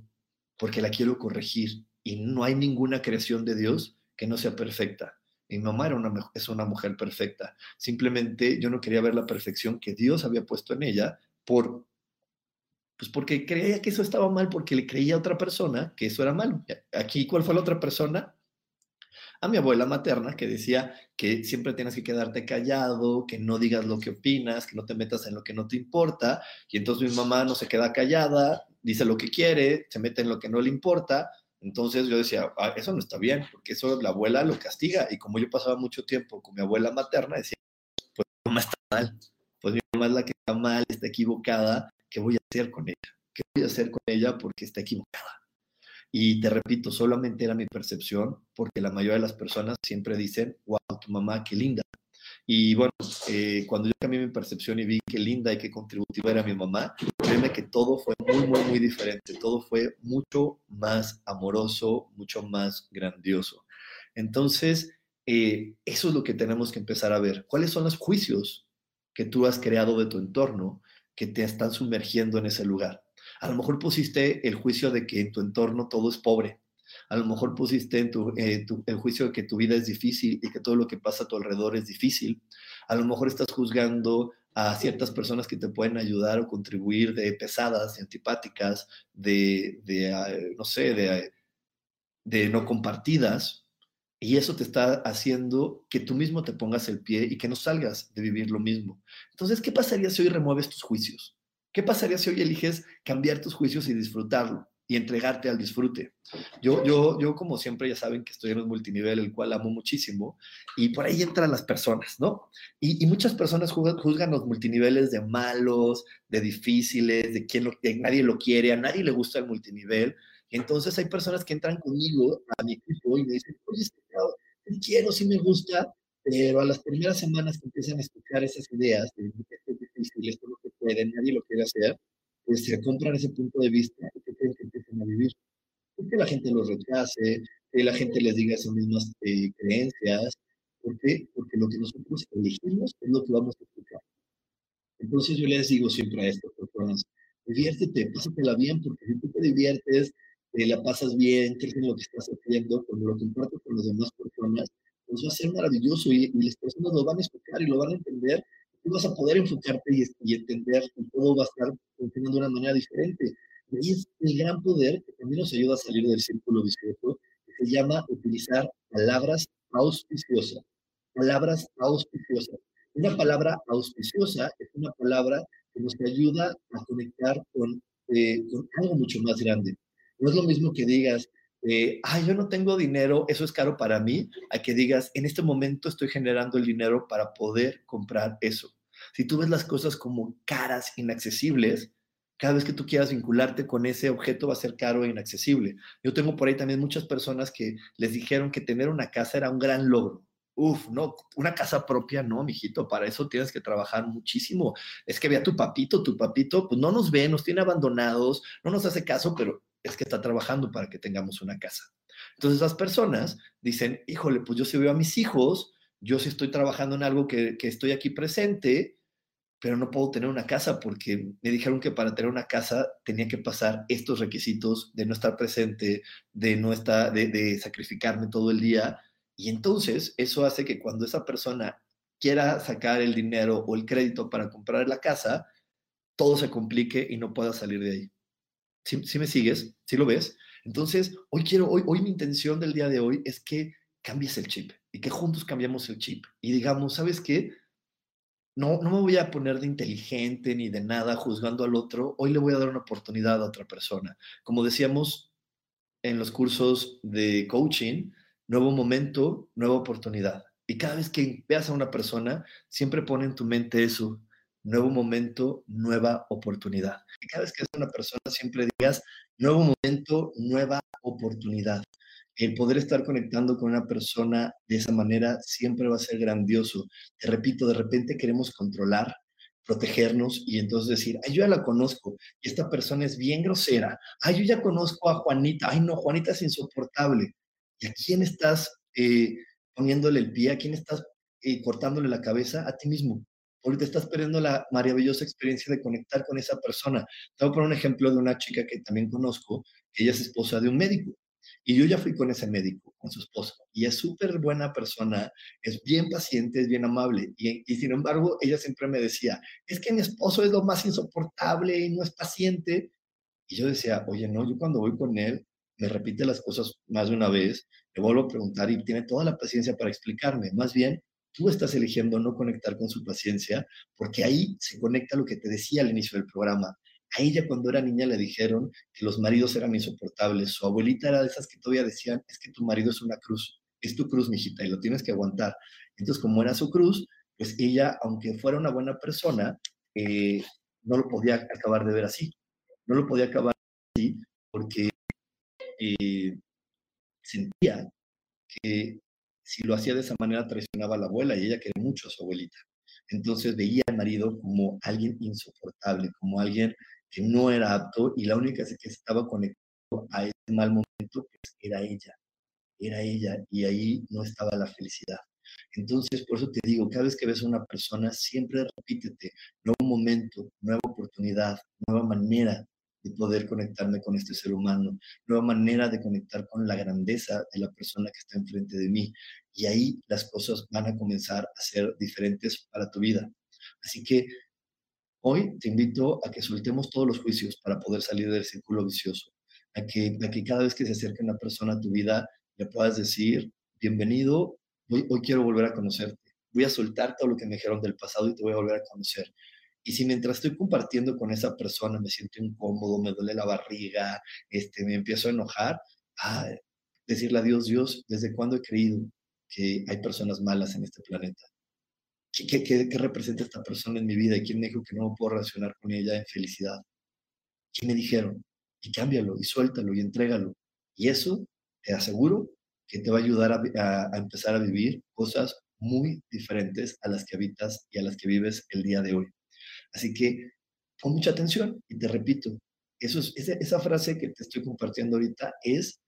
porque la quiero corregir. Y no hay ninguna creación de Dios que no sea perfecta. Mi mamá era una, es una mujer perfecta. Simplemente yo no quería ver la perfección que Dios había puesto en ella por, pues porque creía que eso estaba mal, porque le creía a otra persona que eso era malo. Aquí, ¿cuál fue la otra persona? A mi abuela materna que decía que siempre tienes que quedarte callado, que no digas lo que opinas, que no te metas en lo que no te importa. Y entonces mi mamá no se queda callada, dice lo que quiere, se mete en lo que no le importa, entonces yo decía, ah, eso no está bien, porque eso la abuela lo castiga. Y como yo pasaba mucho tiempo con mi abuela materna, decía, pues mi mamá está mal, pues mi mamá es la que está mal, está equivocada, ¿qué voy a hacer con ella? ¿Qué voy a hacer con ella porque está equivocada? Y te repito, solamente era mi percepción, porque la mayoría de las personas siempre dicen, wow, tu mamá, qué linda. Y bueno, eh, cuando yo cambié mi percepción y vi qué linda y qué contributiva era mi mamá, créeme que todo fue muy, muy, muy diferente. Todo fue mucho más amoroso, mucho más grandioso. Entonces, eh, eso es lo que tenemos que empezar a ver. ¿Cuáles son los juicios que tú has creado de tu entorno que te están sumergiendo en ese lugar? A lo mejor pusiste el juicio de que en tu entorno todo es pobre, a lo mejor pusiste en eh, tu, el juicio que tu vida es difícil y que todo lo que pasa a tu alrededor es difícil. A lo mejor estás juzgando a ciertas personas que te pueden ayudar o contribuir de pesadas, de antipáticas, de, de ah, no sé, de no compartidas. Y eso te está haciendo que tú mismo te pongas el pie y que no salgas de vivir lo mismo. Entonces, ¿qué pasaría si hoy remueves tus juicios? ¿Qué pasaría si hoy eliges cambiar tus juicios y disfrutarlo? Y entregarte al disfrute. Yo, yo, yo, como siempre, ya saben que estoy en un multinivel, el cual amo muchísimo, y por ahí entran las personas, ¿no? Y, y muchas personas juzgan, los multiniveles de malos, de difíciles, de quien nadie lo quiere, a nadie le gusta el multinivel. Entonces hay personas que entran conmigo a mi equipo y me dicen, oye, sí quiero, sí me gusta, pero a las primeras semanas que empiezan a escuchar esas ideas de esto es difícil, esto no se puede, nadie lo quiere hacer, pues se compran ese punto de vista y que que empiecen a vivir. Que la gente los rechace, que la gente les diga esas mismas eh, creencias. ¿Por qué? Porque lo que nosotros elegimos es lo que vamos a escuchar. Entonces yo les digo siempre a estas personas, diviértete, pásatela bien, porque si tú te diviertes, te la pasas bien, crees en lo que estás haciendo, cuando lo compartes con las demás personas, pues va a ser maravilloso y, y las personas lo van a escuchar y lo van a entender tú vas a poder enfocarte y, entender que todo va a estar funcionando de una manera diferente. Y ahí es el gran poder que también nos ayuda a salir del círculo vicioso, que se llama utilizar palabras auspiciosas. Palabras auspiciosas. Una palabra auspiciosa es una palabra que nos ayuda a conectar con, eh, con algo mucho más grande. No es lo mismo que digas, eh, ay, yo no tengo dinero, eso es caro para mí, a que digas, en este momento estoy generando el dinero para poder comprar eso. Si tú ves las cosas como caras, inaccesibles, cada vez que tú quieras vincularte con ese objeto va a ser caro e inaccesible. Yo tengo por ahí también muchas personas que les dijeron que tener una casa era un gran logro. Uf, no, una casa propia, no, mijito, para eso tienes que trabajar muchísimo. Es que vea tu papito, tu papito, pues no nos ve, nos tiene abandonados, no nos hace caso, pero es que está trabajando para que tengamos una casa. Entonces las personas dicen, híjole, pues yo sí veo a mis hijos, yo sí estoy trabajando en algo que, que estoy aquí presente, pero no puedo tener una casa porque me dijeron que para tener una casa tenía que pasar estos requisitos de no estar presente, de no estar, de, de sacrificarme todo el día. Y entonces eso hace que cuando esa persona quiera sacar el dinero o el crédito para comprar la casa, todo se complique y no pueda salir de ahí. ¿Sí, me sigues? ¿Sí lo ves? Entonces, hoy quiero, hoy, hoy mi intención del día de hoy es que cambies el chip y que juntos cambiamos el chip y digamos, ¿sabes qué? no, no me voy a poner de inteligente ni de nada juzgando al otro, hoy le voy a dar una oportunidad a otra persona. Como decíamos en los cursos de coaching, nuevo momento, nueva oportunidad. Y cada vez que veas a una persona, siempre pone en tu mente eso, nuevo momento, nueva oportunidad. Y cada vez que a una persona, siempre digas, nuevo momento, nueva oportunidad el poder estar conectando con una persona de esa manera siempre va a ser grandioso. Te repito, de repente queremos controlar, protegernos y entonces decir, yo ya la conozco y esta persona es bien grosera. Ay, yo ya conozco a Juanita. Ay, no, Juanita es insoportable. ¿Y a quién estás eh, poniéndole el pie? ¿A quién estás eh, cortándole la cabeza? A ti mismo. Te estás perdiendo la maravillosa experiencia de conectar con esa persona. Te voy a poner un ejemplo de una chica que también conozco, que ella es esposa de un médico. Y yo ya fui con ese médico, con su esposa, y es súper buena persona, es bien paciente, es bien amable. Y, y, sin embargo, ella siempre me decía, es que mi esposo es lo más insoportable y no es paciente. Y yo decía, oye, no, yo cuando voy con él, me repite las cosas más de una vez, le vuelvo a preguntar y tiene toda la paciencia para explicarme. Más bien, tú estás eligiendo no conectar con su paciencia, porque ahí se conecta lo que te decía al inicio del programa. A ella cuando era niña le dijeron que los maridos eran insoportables. Su abuelita era de esas que todavía decían, es que tu marido es una cruz, es tu cruz, mijita, y lo tienes que aguantar. Entonces, como era su cruz, pues ella, aunque fuera una buena persona, eh, no lo podía acabar de ver así. No lo podía acabar así porque eh, sentía que si lo hacía de esa manera traicionaba a la abuela y ella quería mucho a su abuelita. Entonces veía al marido como alguien insoportable, como alguien que no era apto y la única que estaba conectado a ese mal momento pues, era ella, era ella y ahí no estaba la felicidad. Entonces, por eso te digo, cada vez que ves a una persona, siempre repítete, nuevo momento, nueva oportunidad, nueva manera de poder conectarme con este ser humano, nueva manera de conectar con la grandeza de la persona que está enfrente de mí. Y ahí las cosas van a comenzar a ser diferentes para tu vida. Así que Hoy te invito a que soltemos todos los juicios para poder salir del círculo vicioso, a que, cada vez que se acerque una persona a tu vida le puedas decir, bienvenido, hoy, hoy quiero volver a conocerte, voy a soltar todo lo que me dijeron del pasado y te voy a volver a conocer. Y si mientras estoy compartiendo con esa persona me siento incómodo, me duele la barriga, este, me empiezo a enojar, a decirle a Dios, Dios, ¿desde cuándo he creído que hay personas malas en este planeta? ¿Qué, representa esta persona en mi vida? ¿Y quién me dijo que no puedo relacionar con ella en felicidad? ¿Qué me dijeron? Y cámbialo, y suéltalo, y entrégalo. Y eso, te aseguro, que te va a ayudar a, empezar a vivir cosas muy diferentes a las que habitas y a las que vives el día de hoy. Así que pon mucha atención y te repito, eso es, esa, esa frase que te estoy compartiendo ahorita es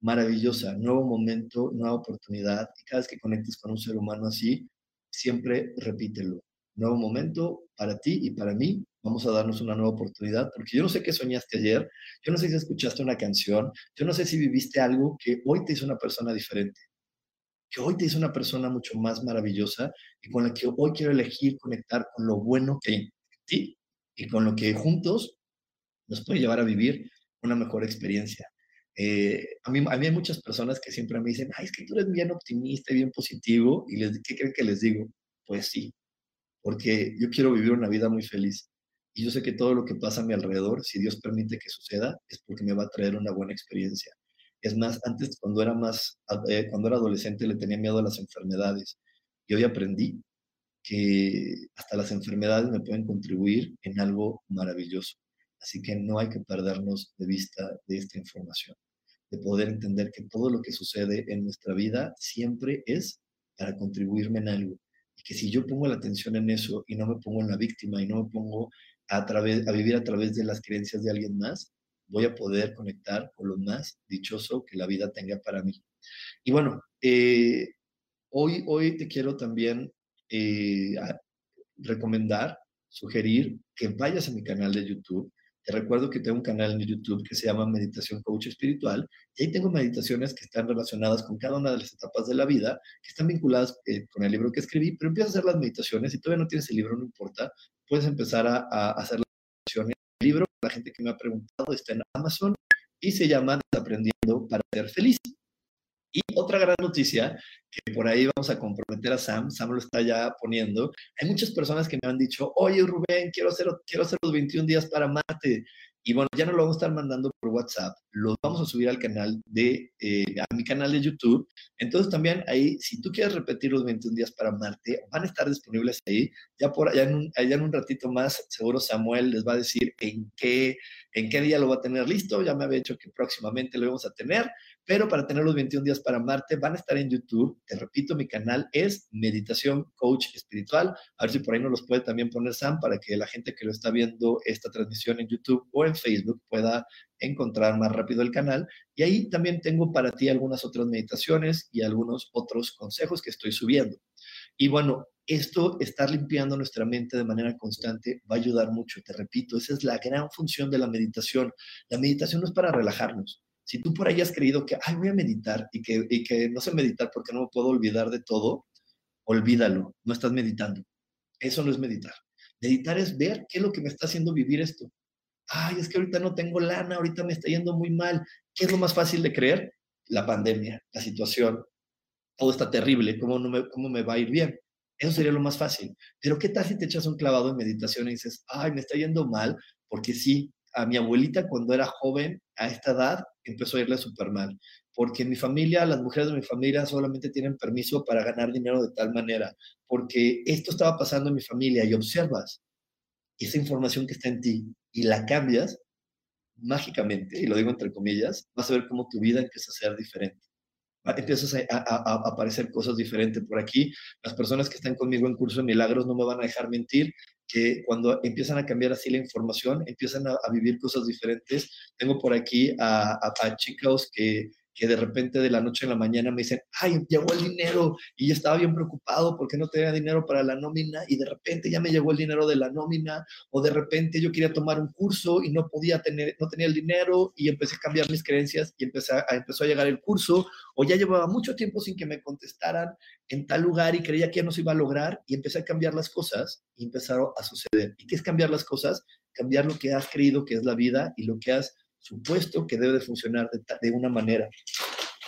maravillosa, nuevo momento, nueva oportunidad. Y cada vez que conectes con un ser humano así, siempre repítelo. Nuevo momento para ti y para mí. Vamos a darnos una nueva oportunidad, porque yo no sé qué soñaste ayer, yo no sé si escuchaste una canción, yo no sé si viviste algo que hoy te hizo una persona diferente, que hoy te hizo una persona mucho más maravillosa y con la que hoy quiero elegir conectar con lo bueno que hay y con lo que juntos nos puede llevar a vivir una mejor experiencia. Eh, a, mí, a mí hay muchas personas que siempre me dicen, ay, es que tú eres bien optimista y bien positivo. ¿Y les, qué creen que les digo? Pues sí, porque yo quiero vivir una vida muy feliz. Y yo sé que todo lo que pasa a mi alrededor, si Dios permite que suceda, es porque me va a traer una buena experiencia. Es más, antes cuando era más, eh, cuando era adolescente le tenía miedo a las enfermedades. Y hoy aprendí que hasta las enfermedades me pueden contribuir en algo maravilloso. Así que no hay que perdernos de vista de esta información de poder entender que todo lo que sucede en nuestra vida siempre es para contribuirme en algo. Y que si yo pongo la atención en eso y no me pongo en la víctima y no me pongo a, través, a vivir a través de las creencias de alguien más, voy a poder conectar con lo más dichoso que la vida tenga para mí. Y bueno, eh, hoy, hoy te quiero también eh, recomendar, sugerir que vayas a mi canal de YouTube te recuerdo que tengo un canal en YouTube que se llama Meditación Coach Espiritual y ahí tengo meditaciones que están relacionadas con cada una de las etapas de la vida, que están vinculadas eh, con el libro que escribí, pero empiezas a hacer las meditaciones y todavía no tienes el libro, no importa, puedes empezar a, a hacer las meditaciones. El libro, la gente que me ha preguntado, está en Amazon y se llama Desaprendiendo para ser feliz. Y otra gran noticia, que por ahí vamos a comprometer a Sam, Sam lo está ya poniendo, hay muchas personas que me han dicho, oye Rubén, quiero hacer, quiero hacer los 21 días para Marte. Y bueno, ya no lo vamos a estar mandando por WhatsApp, lo vamos a subir al canal de, eh, a mi canal de YouTube. Entonces también ahí, si tú quieres repetir los 21 días para Marte, van a estar disponibles ahí. Ya por allá en un, allá en un ratito más, seguro Samuel les va a decir en qué, en qué día lo va a tener listo. Ya me había dicho que próximamente lo vamos a tener, pero para tener los 21 días para Marte van a estar en YouTube. Te repito, mi canal es Meditación Coach Espiritual. A ver si por ahí nos los puede también poner Sam para que la gente que lo está viendo esta transmisión en YouTube o en Facebook pueda encontrar más rápido el canal. Y ahí también tengo para ti algunas otras meditaciones y algunos otros consejos que estoy subiendo. Y bueno, esto, estar limpiando nuestra mente de manera constante, va a ayudar mucho. Te repito, esa es la gran función de la meditación. La meditación no es para relajarnos. Si tú por ahí has creído que, ay, voy a meditar y que, y que no sé meditar porque no me puedo olvidar de todo, olvídalo, no estás meditando. Eso no es meditar. Meditar es ver qué es lo que me está haciendo vivir esto ay, es que ahorita no tengo lana, ahorita me está yendo muy mal. ¿Qué es lo más fácil de creer? La pandemia, la situación, todo está terrible, ¿cómo, me, cómo me va a ir bien? Eso sería lo más fácil. Pero ¿qué tal si te echas un clavado en meditación y dices, ay, me está yendo mal? Porque sí, a mi abuelita cuando era joven, a esta edad, empezó a irle súper mal. Porque en mi familia, las mujeres de mi familia solamente tienen permiso para ganar dinero de tal manera. Porque esto estaba pasando en mi familia y observas esa información que está en ti y la cambias, mágicamente, y lo digo entre comillas, vas a ver cómo tu vida empieza a ser diferente. Empiezas a, aparecer cosas diferentes por aquí. Las personas que están conmigo en curso de milagros no me van a dejar mentir que cuando empiezan a cambiar así la información, empiezan a, vivir cosas diferentes. Tengo por aquí a, a chicos que que de repente de la noche a la mañana me dicen, ay, llegó el dinero y yo estaba bien preocupado porque no tenía dinero para la nómina y de repente ya me llegó el dinero de la nómina o de repente yo quería tomar un curso y no podía tener, no tenía el dinero y empecé a cambiar mis creencias y empecé a, empezó a llegar el curso o ya llevaba mucho tiempo sin que me contestaran en tal lugar y creía que ya no se iba a lograr y empecé a cambiar las cosas y empezaron a suceder. ¿Y qué es cambiar las cosas? Cambiar lo que has creído que es la vida y lo que has supuesto que debe de funcionar de, una manera.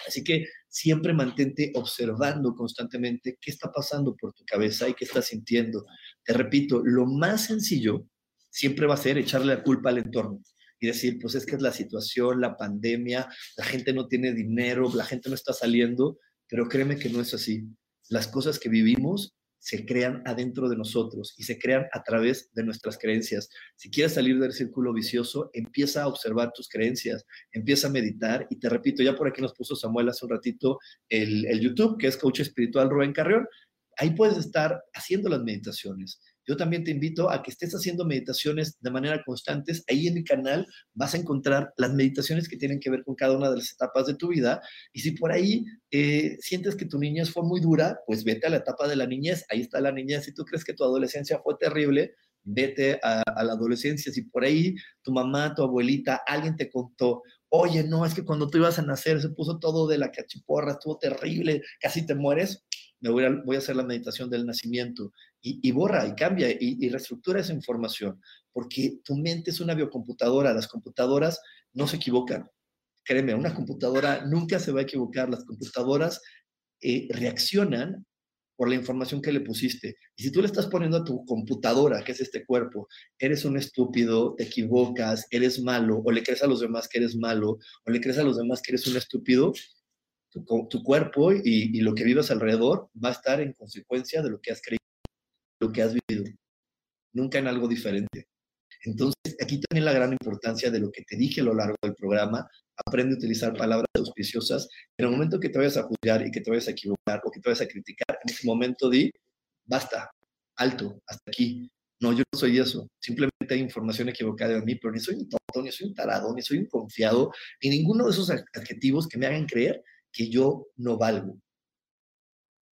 Así que siempre mantente observando constantemente qué está pasando por tu cabeza y qué estás sintiendo. Te repito, lo más sencillo siempre va a ser echarle la culpa al entorno y decir, pues es que es la situación, la pandemia, la gente no tiene dinero, la gente no está saliendo, pero créeme que no es así. Las cosas que vivimos se crean adentro de nosotros y se crean a través de nuestras creencias. Si quieres salir del círculo vicioso, empieza a observar tus creencias, empieza a meditar y te repito, ya por aquí nos puso Samuel hace un ratito el, el YouTube, que es Coach Espiritual Rubén Carrión. Ahí puedes estar haciendo las meditaciones. Yo también te invito a que estés haciendo meditaciones de manera constante. Ahí en mi canal vas a encontrar las meditaciones que tienen que ver con cada una de las etapas de tu vida. Y si por ahí eh, sientes que tu niñez fue muy dura, pues vete a la etapa de la niñez. Ahí está la niñez. Si tú crees que tu adolescencia fue terrible, vete a, la adolescencia. Si por ahí tu mamá, tu abuelita, alguien te contó, oye, no, es que cuando tú ibas a nacer se puso todo de la cachiporra, estuvo terrible, casi te mueres, me voy a hacer la meditación del nacimiento y, borra y cambia y, reestructura esa información, porque tu mente es una biocomputadora, las computadoras no se equivocan. Créeme, una computadora nunca se va a equivocar, las computadoras eh, reaccionan por la información que le pusiste. Y si tú le estás poniendo a tu computadora, que es este cuerpo, eres un estúpido, te equivocas, eres malo, o le crees a los demás que eres malo, o le crees a los demás que eres un estúpido, tu, cuerpo y, y, lo que vivas alrededor va a estar en consecuencia de lo que has creído, lo que has vivido, nunca en algo diferente. Entonces, aquí también la gran importancia de lo que te dije a lo largo del programa, aprende a utilizar palabras auspiciosas. En el momento que te vayas a juzgar y que te vayas a equivocar o que te vayas a criticar, en ese momento di, basta, alto, hasta aquí. No, yo no soy eso. Simplemente hay información equivocada de mí, pero ni soy un tonto, ni soy un tarado, ni soy un confiado, ni ninguno de esos adjetivos que me hagan creer que yo no valgo.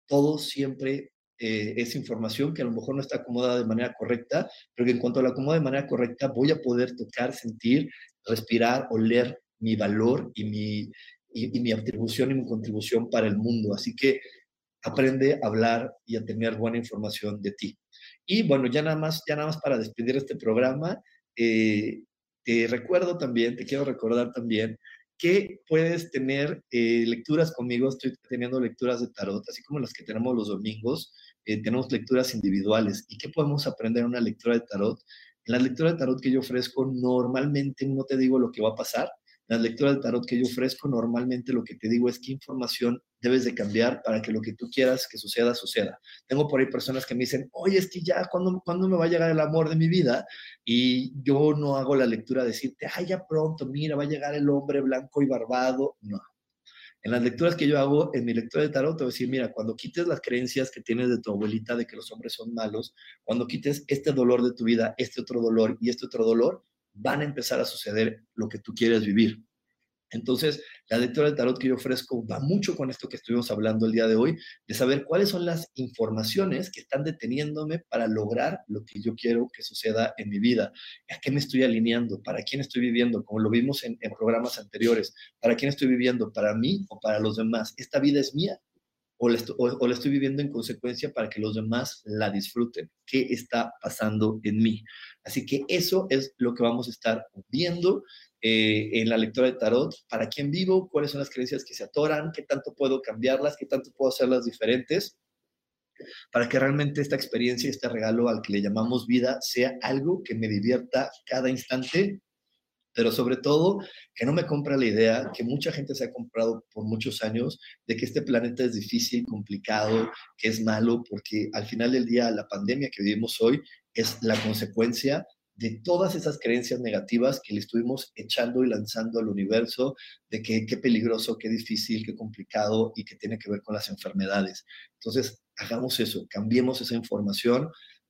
Todo siempre eh, es información que a lo mejor no está acomodada de manera correcta, pero que en cuanto la acomodo de manera correcta voy a poder tocar, sentir, respirar, oler mi valor y mi, y, mi atribución y mi contribución para el mundo. Así que aprende a hablar y a tener buena información de ti. Y bueno, ya nada más, ya nada más para despedir este programa, eh, te recuerdo también, te quiero recordar también que puedes tener eh, lecturas conmigo. Estoy teniendo lecturas de tarot, así como las que tenemos los domingos. Eh, tenemos lecturas individuales. ¿Y qué podemos aprender en una lectura de tarot? En la lectura de tarot que yo ofrezco, normalmente no te digo lo que va a pasar, las lecturas de tarot que yo ofrezco, normalmente lo que te digo es qué información debes de cambiar para que lo que tú quieras que suceda, suceda. Tengo por ahí personas que me dicen, oye, es que ya, ¿cuándo, ¿cuándo me va a llegar el amor de mi vida? Y yo no hago la lectura de decirte, ay, ya pronto, mira, va a llegar el hombre blanco y barbado. No. En las lecturas que yo hago, en mi lectura de tarot, te voy a decir, mira, cuando quites las creencias que tienes de tu abuelita de que los hombres son malos, cuando quites este dolor de tu vida, este otro dolor y este otro dolor, van a empezar a suceder lo que tú quieres vivir. Entonces, la lectura del tarot que yo ofrezco va mucho con esto que estuvimos hablando el día de hoy, de saber cuáles son las informaciones que están deteniéndome para lograr lo que yo quiero que suceda en mi vida. ¿A qué me estoy alineando? ¿Para quién estoy viviendo? Como lo vimos en, programas anteriores. ¿Para quién estoy viviendo? ¿Para mí o para los demás? ¿Esta vida es mía? O la, o la estoy viviendo en consecuencia para que los demás la disfruten. ¿Qué está pasando en mí? Así que eso es lo que vamos a estar viendo eh, en la lectura de tarot, para quién vivo, cuáles son las creencias que se atoran, qué tanto puedo cambiarlas, qué tanto puedo hacerlas diferentes, para que realmente esta experiencia, este regalo al que le llamamos vida, sea algo que me divierta cada instante, pero sobre todo que no me compre la idea que mucha gente se ha comprado por muchos años de que este planeta es difícil, complicado, que es malo, porque al final del día la pandemia que vivimos hoy es la consecuencia de todas esas creencias negativas que le estuvimos echando y lanzando al universo, de que qué peligroso, qué difícil, qué complicado y que tiene que ver con las enfermedades. Entonces, hagamos eso, cambiemos esa información,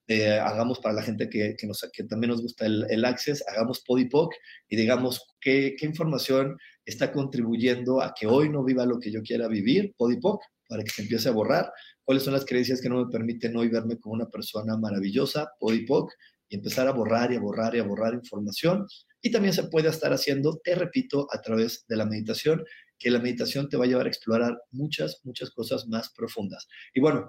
eh, hagamos para la gente que, que, nos, que también nos gusta el, el Access, hagamos Podipoc y digamos qué, qué información está contribuyendo a que hoy no viva lo que yo quiera vivir, Podipoc, para que se empiece a borrar, cuáles son las creencias que no me permiten hoy verme como una persona maravillosa, Podipoc, y empezar a borrar y a borrar y a borrar información. Y también se puede estar haciendo, te repito, a través de la meditación, que la meditación te va a llevar a explorar muchas, muchas cosas más profundas. Y bueno,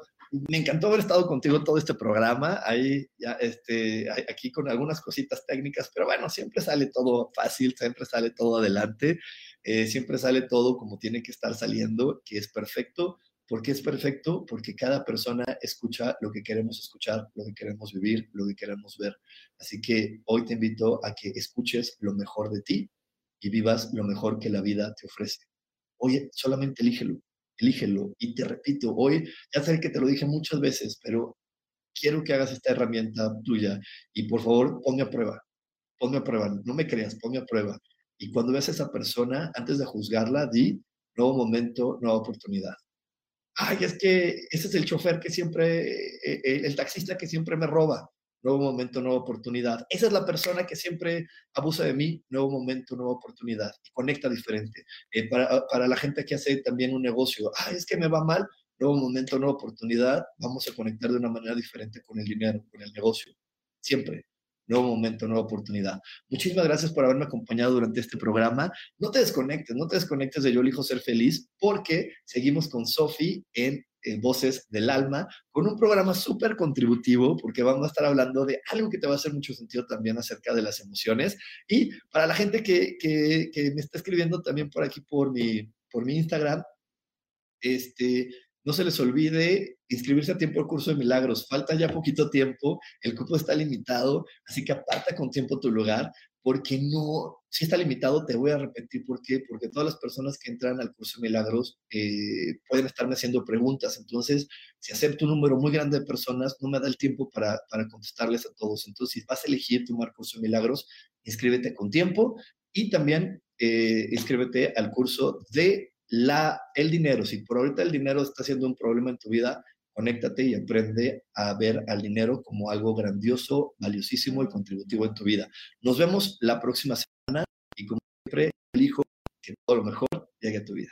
me encantó haber estado contigo todo este programa, ahí ya, este, aquí con algunas cositas técnicas, pero bueno, siempre sale todo fácil, siempre sale todo adelante, eh, siempre sale todo como tiene que estar saliendo, que es perfecto. ¿Por qué es perfecto? Porque cada persona escucha lo que queremos escuchar, lo que queremos vivir, lo que queremos ver. Así que hoy te invito a que escuches lo mejor de ti y vivas lo mejor que la vida te ofrece. Oye, solamente elígelo, elígelo. Y te repito, hoy, ya sé que te lo dije muchas veces, pero quiero que hagas esta herramienta tuya y por favor ponme a prueba, ponme a prueba, no me creas, ponme a prueba. Y cuando veas a esa persona, antes de juzgarla, di, nuevo momento, nueva oportunidad ay, es que ese es el chofer que siempre, eh, eh, el taxista que siempre me roba, nuevo momento, nueva oportunidad. Esa es la persona que siempre abusa de mí, nuevo momento, nueva oportunidad. Y conecta diferente. Eh, para, para, la gente que hace también un negocio, ay, es que me va mal, nuevo momento, nueva oportunidad, vamos a conectar de una manera diferente con el dinero, con el negocio. Siempre nuevo momento, nueva oportunidad. Muchísimas gracias por haberme acompañado durante este programa. No te desconectes, no te desconectes de Yo elijo ser feliz porque seguimos con Sofi en, Voces del Alma con un programa súper contributivo porque vamos a estar hablando de algo que te va a hacer mucho sentido también acerca de las emociones. Y para la gente que, que, que me está escribiendo también por aquí por mi, por mi Instagram, este, no se les olvide inscribirse a tiempo al curso de milagros. Falta ya poquito tiempo, el cupo está limitado, así que aparta con tiempo tu lugar, porque no, si está limitado, te voy a repetir por qué, porque todas las personas que entran al curso de milagros eh, pueden estarme haciendo preguntas. Entonces, si acepto un número muy grande de personas, no me da el tiempo para, para contestarles a todos. Entonces, si vas a elegir tomar curso de milagros, inscríbete con tiempo y también eh, inscríbete al curso de la, el dinero, si por ahorita el dinero está siendo un problema en tu vida, conéctate y aprende a ver al dinero como algo grandioso, valiosísimo y contributivo en tu vida. Nos vemos la próxima semana y como siempre, elijo que todo lo mejor llegue a tu vida.